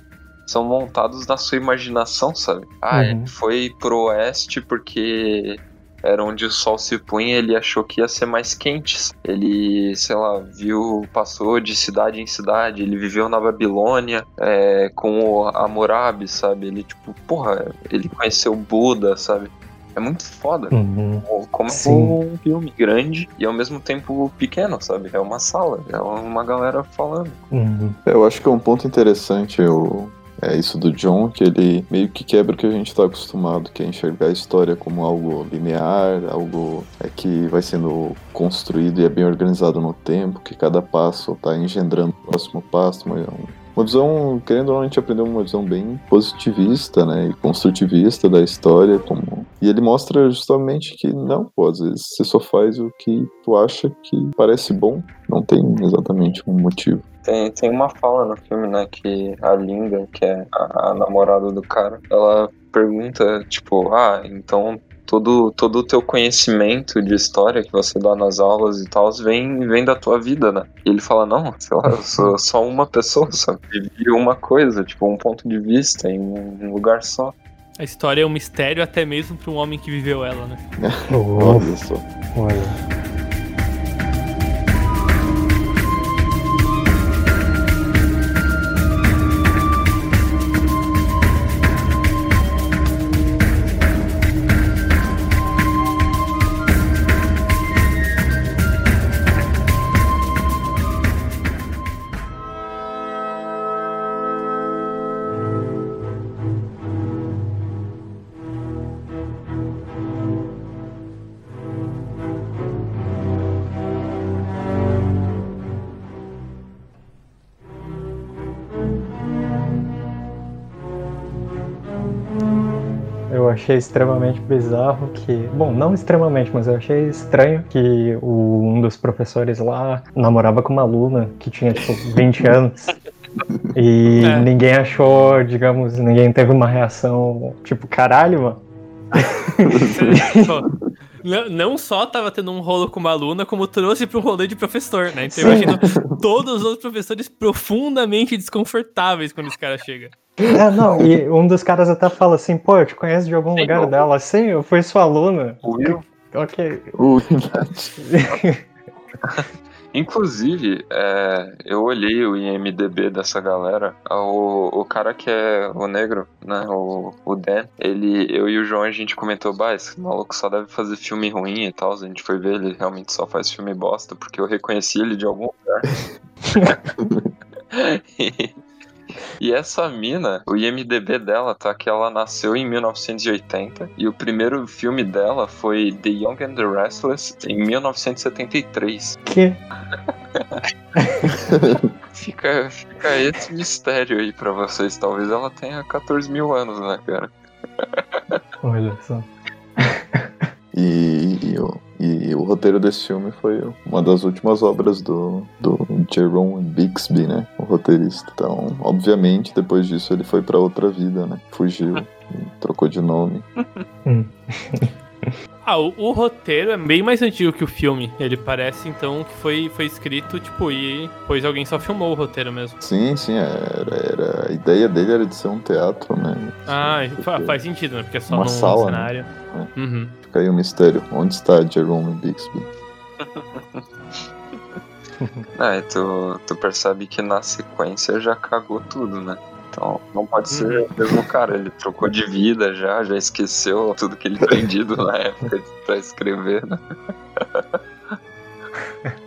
são montados na sua imaginação, sabe? Ah, Uhum. ele foi pro oeste porque era onde o sol se punha e ele achou que ia ser mais quente. Ele, sei lá, viu, passou de cidade em cidade, ele viveu na Babilônia é, com o Hammurabi, sabe? Ele, tipo, porra, ele conheceu o Buda, sabe? É muito foda. Uhum. Como Sim. um filme grande e ao mesmo tempo pequeno, sabe? É uma sala, é uma galera falando. Uhum. É, Eu acho que é um ponto interessante o, é isso do John, que ele meio que quebra o que a gente está acostumado, que é enxergar a história como algo linear, algo é, que vai sendo construído e é bem organizado no tempo, que cada passo está engendrando o próximo passo, mas é um- uma visão, querendo ou não, a gente aprendeu uma visão bem positivista, né, e construtivista da história, como... E ele mostra justamente que não, pô, às vezes você só faz o que tu acha que parece bom, não tem exatamente um motivo. Tem, tem uma fala no filme, né, que a Linda, que é a, a namorada do cara, ela pergunta, tipo, ah, então todo, todo o teu conhecimento de história que você dá nas aulas e tal vem, vem da tua vida, né? E ele fala, não, sei lá, eu sou só uma pessoa, só vivi uma coisa, tipo, um ponto de vista em um lugar só. A história é um mistério até mesmo para um homem que viveu ela, né? Oh, Olha só. olha. Achei extremamente bizarro que. Bom, não extremamente, mas eu achei estranho que o- um dos professores lá namorava com uma aluna que tinha, tipo, 20 anos. E É. ninguém achou, digamos, ninguém teve uma reação tipo, caralho, mano. Pô, não, não só tava tendo um rolo com uma aluna, como trouxe para um rolê de professor, né? Então Sim. eu imagino todos os outros professores profundamente desconfortáveis quando esse cara chega. É, não, e um dos caras até fala assim, pô, eu te conheço de algum Sim, lugar eu- dela. Sim, eu fui sua aluna. O Will, Ok. Inclusive, é, eu olhei o IMDB dessa galera. O, o cara que é o negro, né? O, o Dan, ele, eu e o João, a gente comentou, bah, esse maluco só deve fazer filme ruim e tal. A gente foi ver, ele realmente só faz filme bosta, porque eu reconheci ele de algum lugar. E essa mina, o IMDB dela tá que ela nasceu em 1980 e o primeiro filme dela foi The Young and the Restless em 1973. Que? Fica, fica esse mistério aí pra vocês. Talvez ela tenha 14 mil anos, né, cara? Olha só. E, e o, e o roteiro desse filme foi uma das últimas obras do, do Jerome Bixby, né? O roteirista. Então, obviamente, depois disso ele foi pra outra vida, né? Fugiu, e trocou de nome. Ah, o, o roteiro é bem mais antigo que o filme. Ele parece, então, que foi, foi escrito, tipo, e depois alguém só filmou o roteiro mesmo. Sim, sim, era, era- a ideia dele era de ser um teatro, né? Ah, Porque fa- faz sentido, né? Porque é só Uma num sala, né? cenário. Uhum. Fica aí o mistério. Onde está Jerome Bixby? Ah, e tu, tu percebe que na sequência já cagou tudo, né? Então não pode ser o mesmo cara, ele trocou de vida já, já esqueceu tudo que ele tem dito na época pra escrever, né?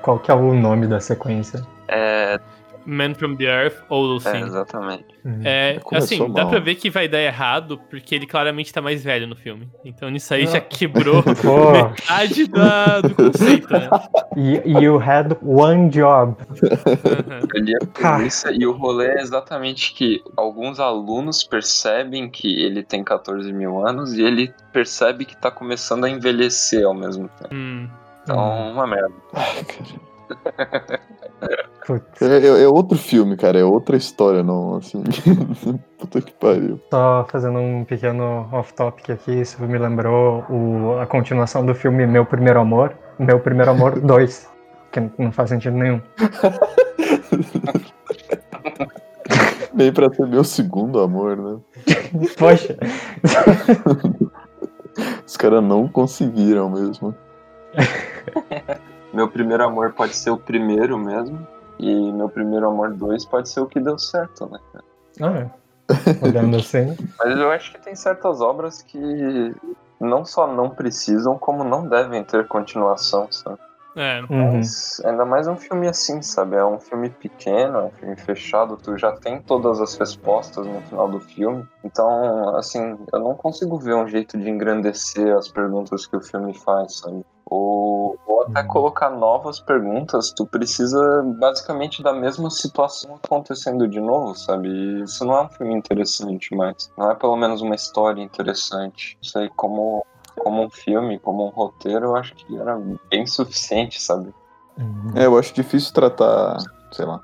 Qual que é o nome da sequência? É, Man from the Earth ou é Lucinda. exatamente. É, Começou assim, dá mal. pra ver que vai dar errado, porque ele claramente tá mais velho no filme. Então nisso aí já quebrou metade da, do conceito, né? you, you had one job. Uhum. Ele é Cara. polícia e o rolê é exatamente que alguns alunos percebem que ele tem 14 mil anos e ele percebe que tá começando a envelhecer ao mesmo tempo. Hum. Então, uma merda. Putz, É, é- é outro filme, cara, é outra história, não, assim. Puta que pariu. só fazendo um pequeno off-topic aqui, isso me lembrou o, a continuação do filme Meu Primeiro Amor, Meu Primeiro Amor 2, que não faz sentido nenhum. Nem pra ser meu segundo amor, né? Poxa, Os caras não conseguiram mesmo. Meu primeiro amor pode ser o primeiro mesmo. E meu primeiro amor 2 pode ser o que deu certo, né? ah, olhando assim, Mas eu acho que tem certas obras que não só não precisam, como não devem ter continuação, sabe? É. uhum. Mas ainda mais um filme assim, sabe? É um filme pequeno, é um filme fechado, tu já tem todas as respostas no final do filme. Então, assim, eu não consigo ver um jeito de engrandecer as perguntas que o filme faz, sabe? Ou, ou até Uhum. colocar novas perguntas, tu precisa basicamente da mesma situação acontecendo de novo, sabe? E isso não é um filme interessante mais. Não é pelo menos uma história interessante. Isso aí, como, como um filme, como um roteiro, eu acho que era bem suficiente, sabe? Uhum. É, eu acho difícil tratar, sei lá,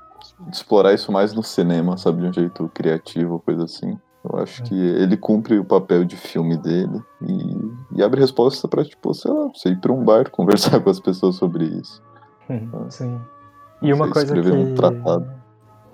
explorar isso mais no cinema, sabe, de um jeito criativo, coisa assim. Eu acho que ele cumpre o papel de filme dele e, e abre resposta pra, tipo, sei lá, você ir pra um bar conversar com as pessoas sobre isso. Uhum, Sim. E uma coisa que. um.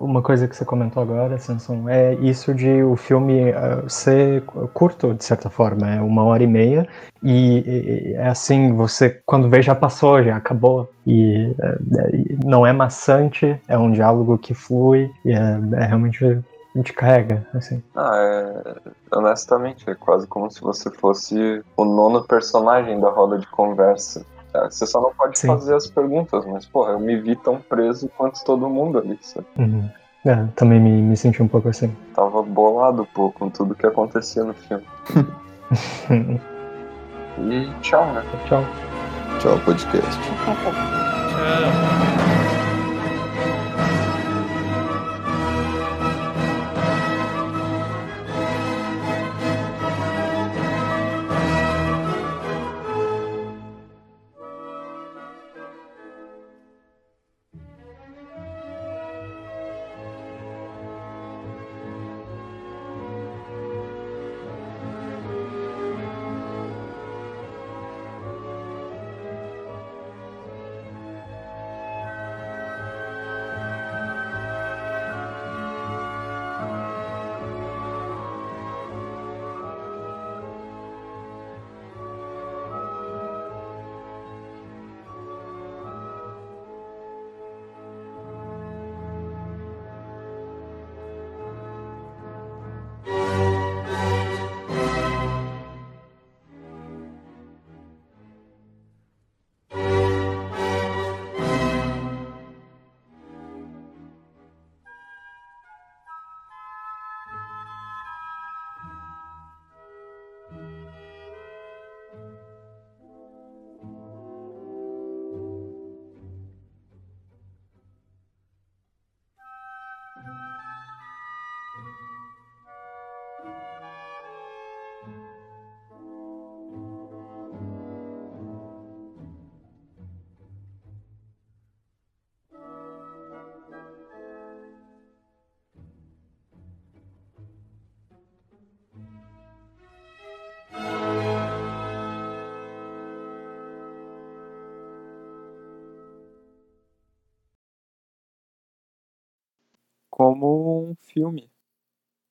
Uma coisa que você comentou agora, Samson, é isso de o filme ah, ser curto, de certa forma, é uma hora e meia, e, e- é assim, você, quando vê, já passou, já acabou, e, é, é, e não é maçante, é um diálogo que flui, e é, é realmente te carrega, assim. Ah, é. Honestamente, é quase como se você fosse o nono personagem da roda de conversa. É, Você só não pode Sim. fazer as perguntas, mas, porra, eu me vi tão preso quanto todo mundo ali, sabe? Uhum. É, também me, me senti um pouco assim. Tava bolado, pô, com tudo que acontecia no filme. E tchau, né? Tchau. Tchau, podcast. Tchau. Filme.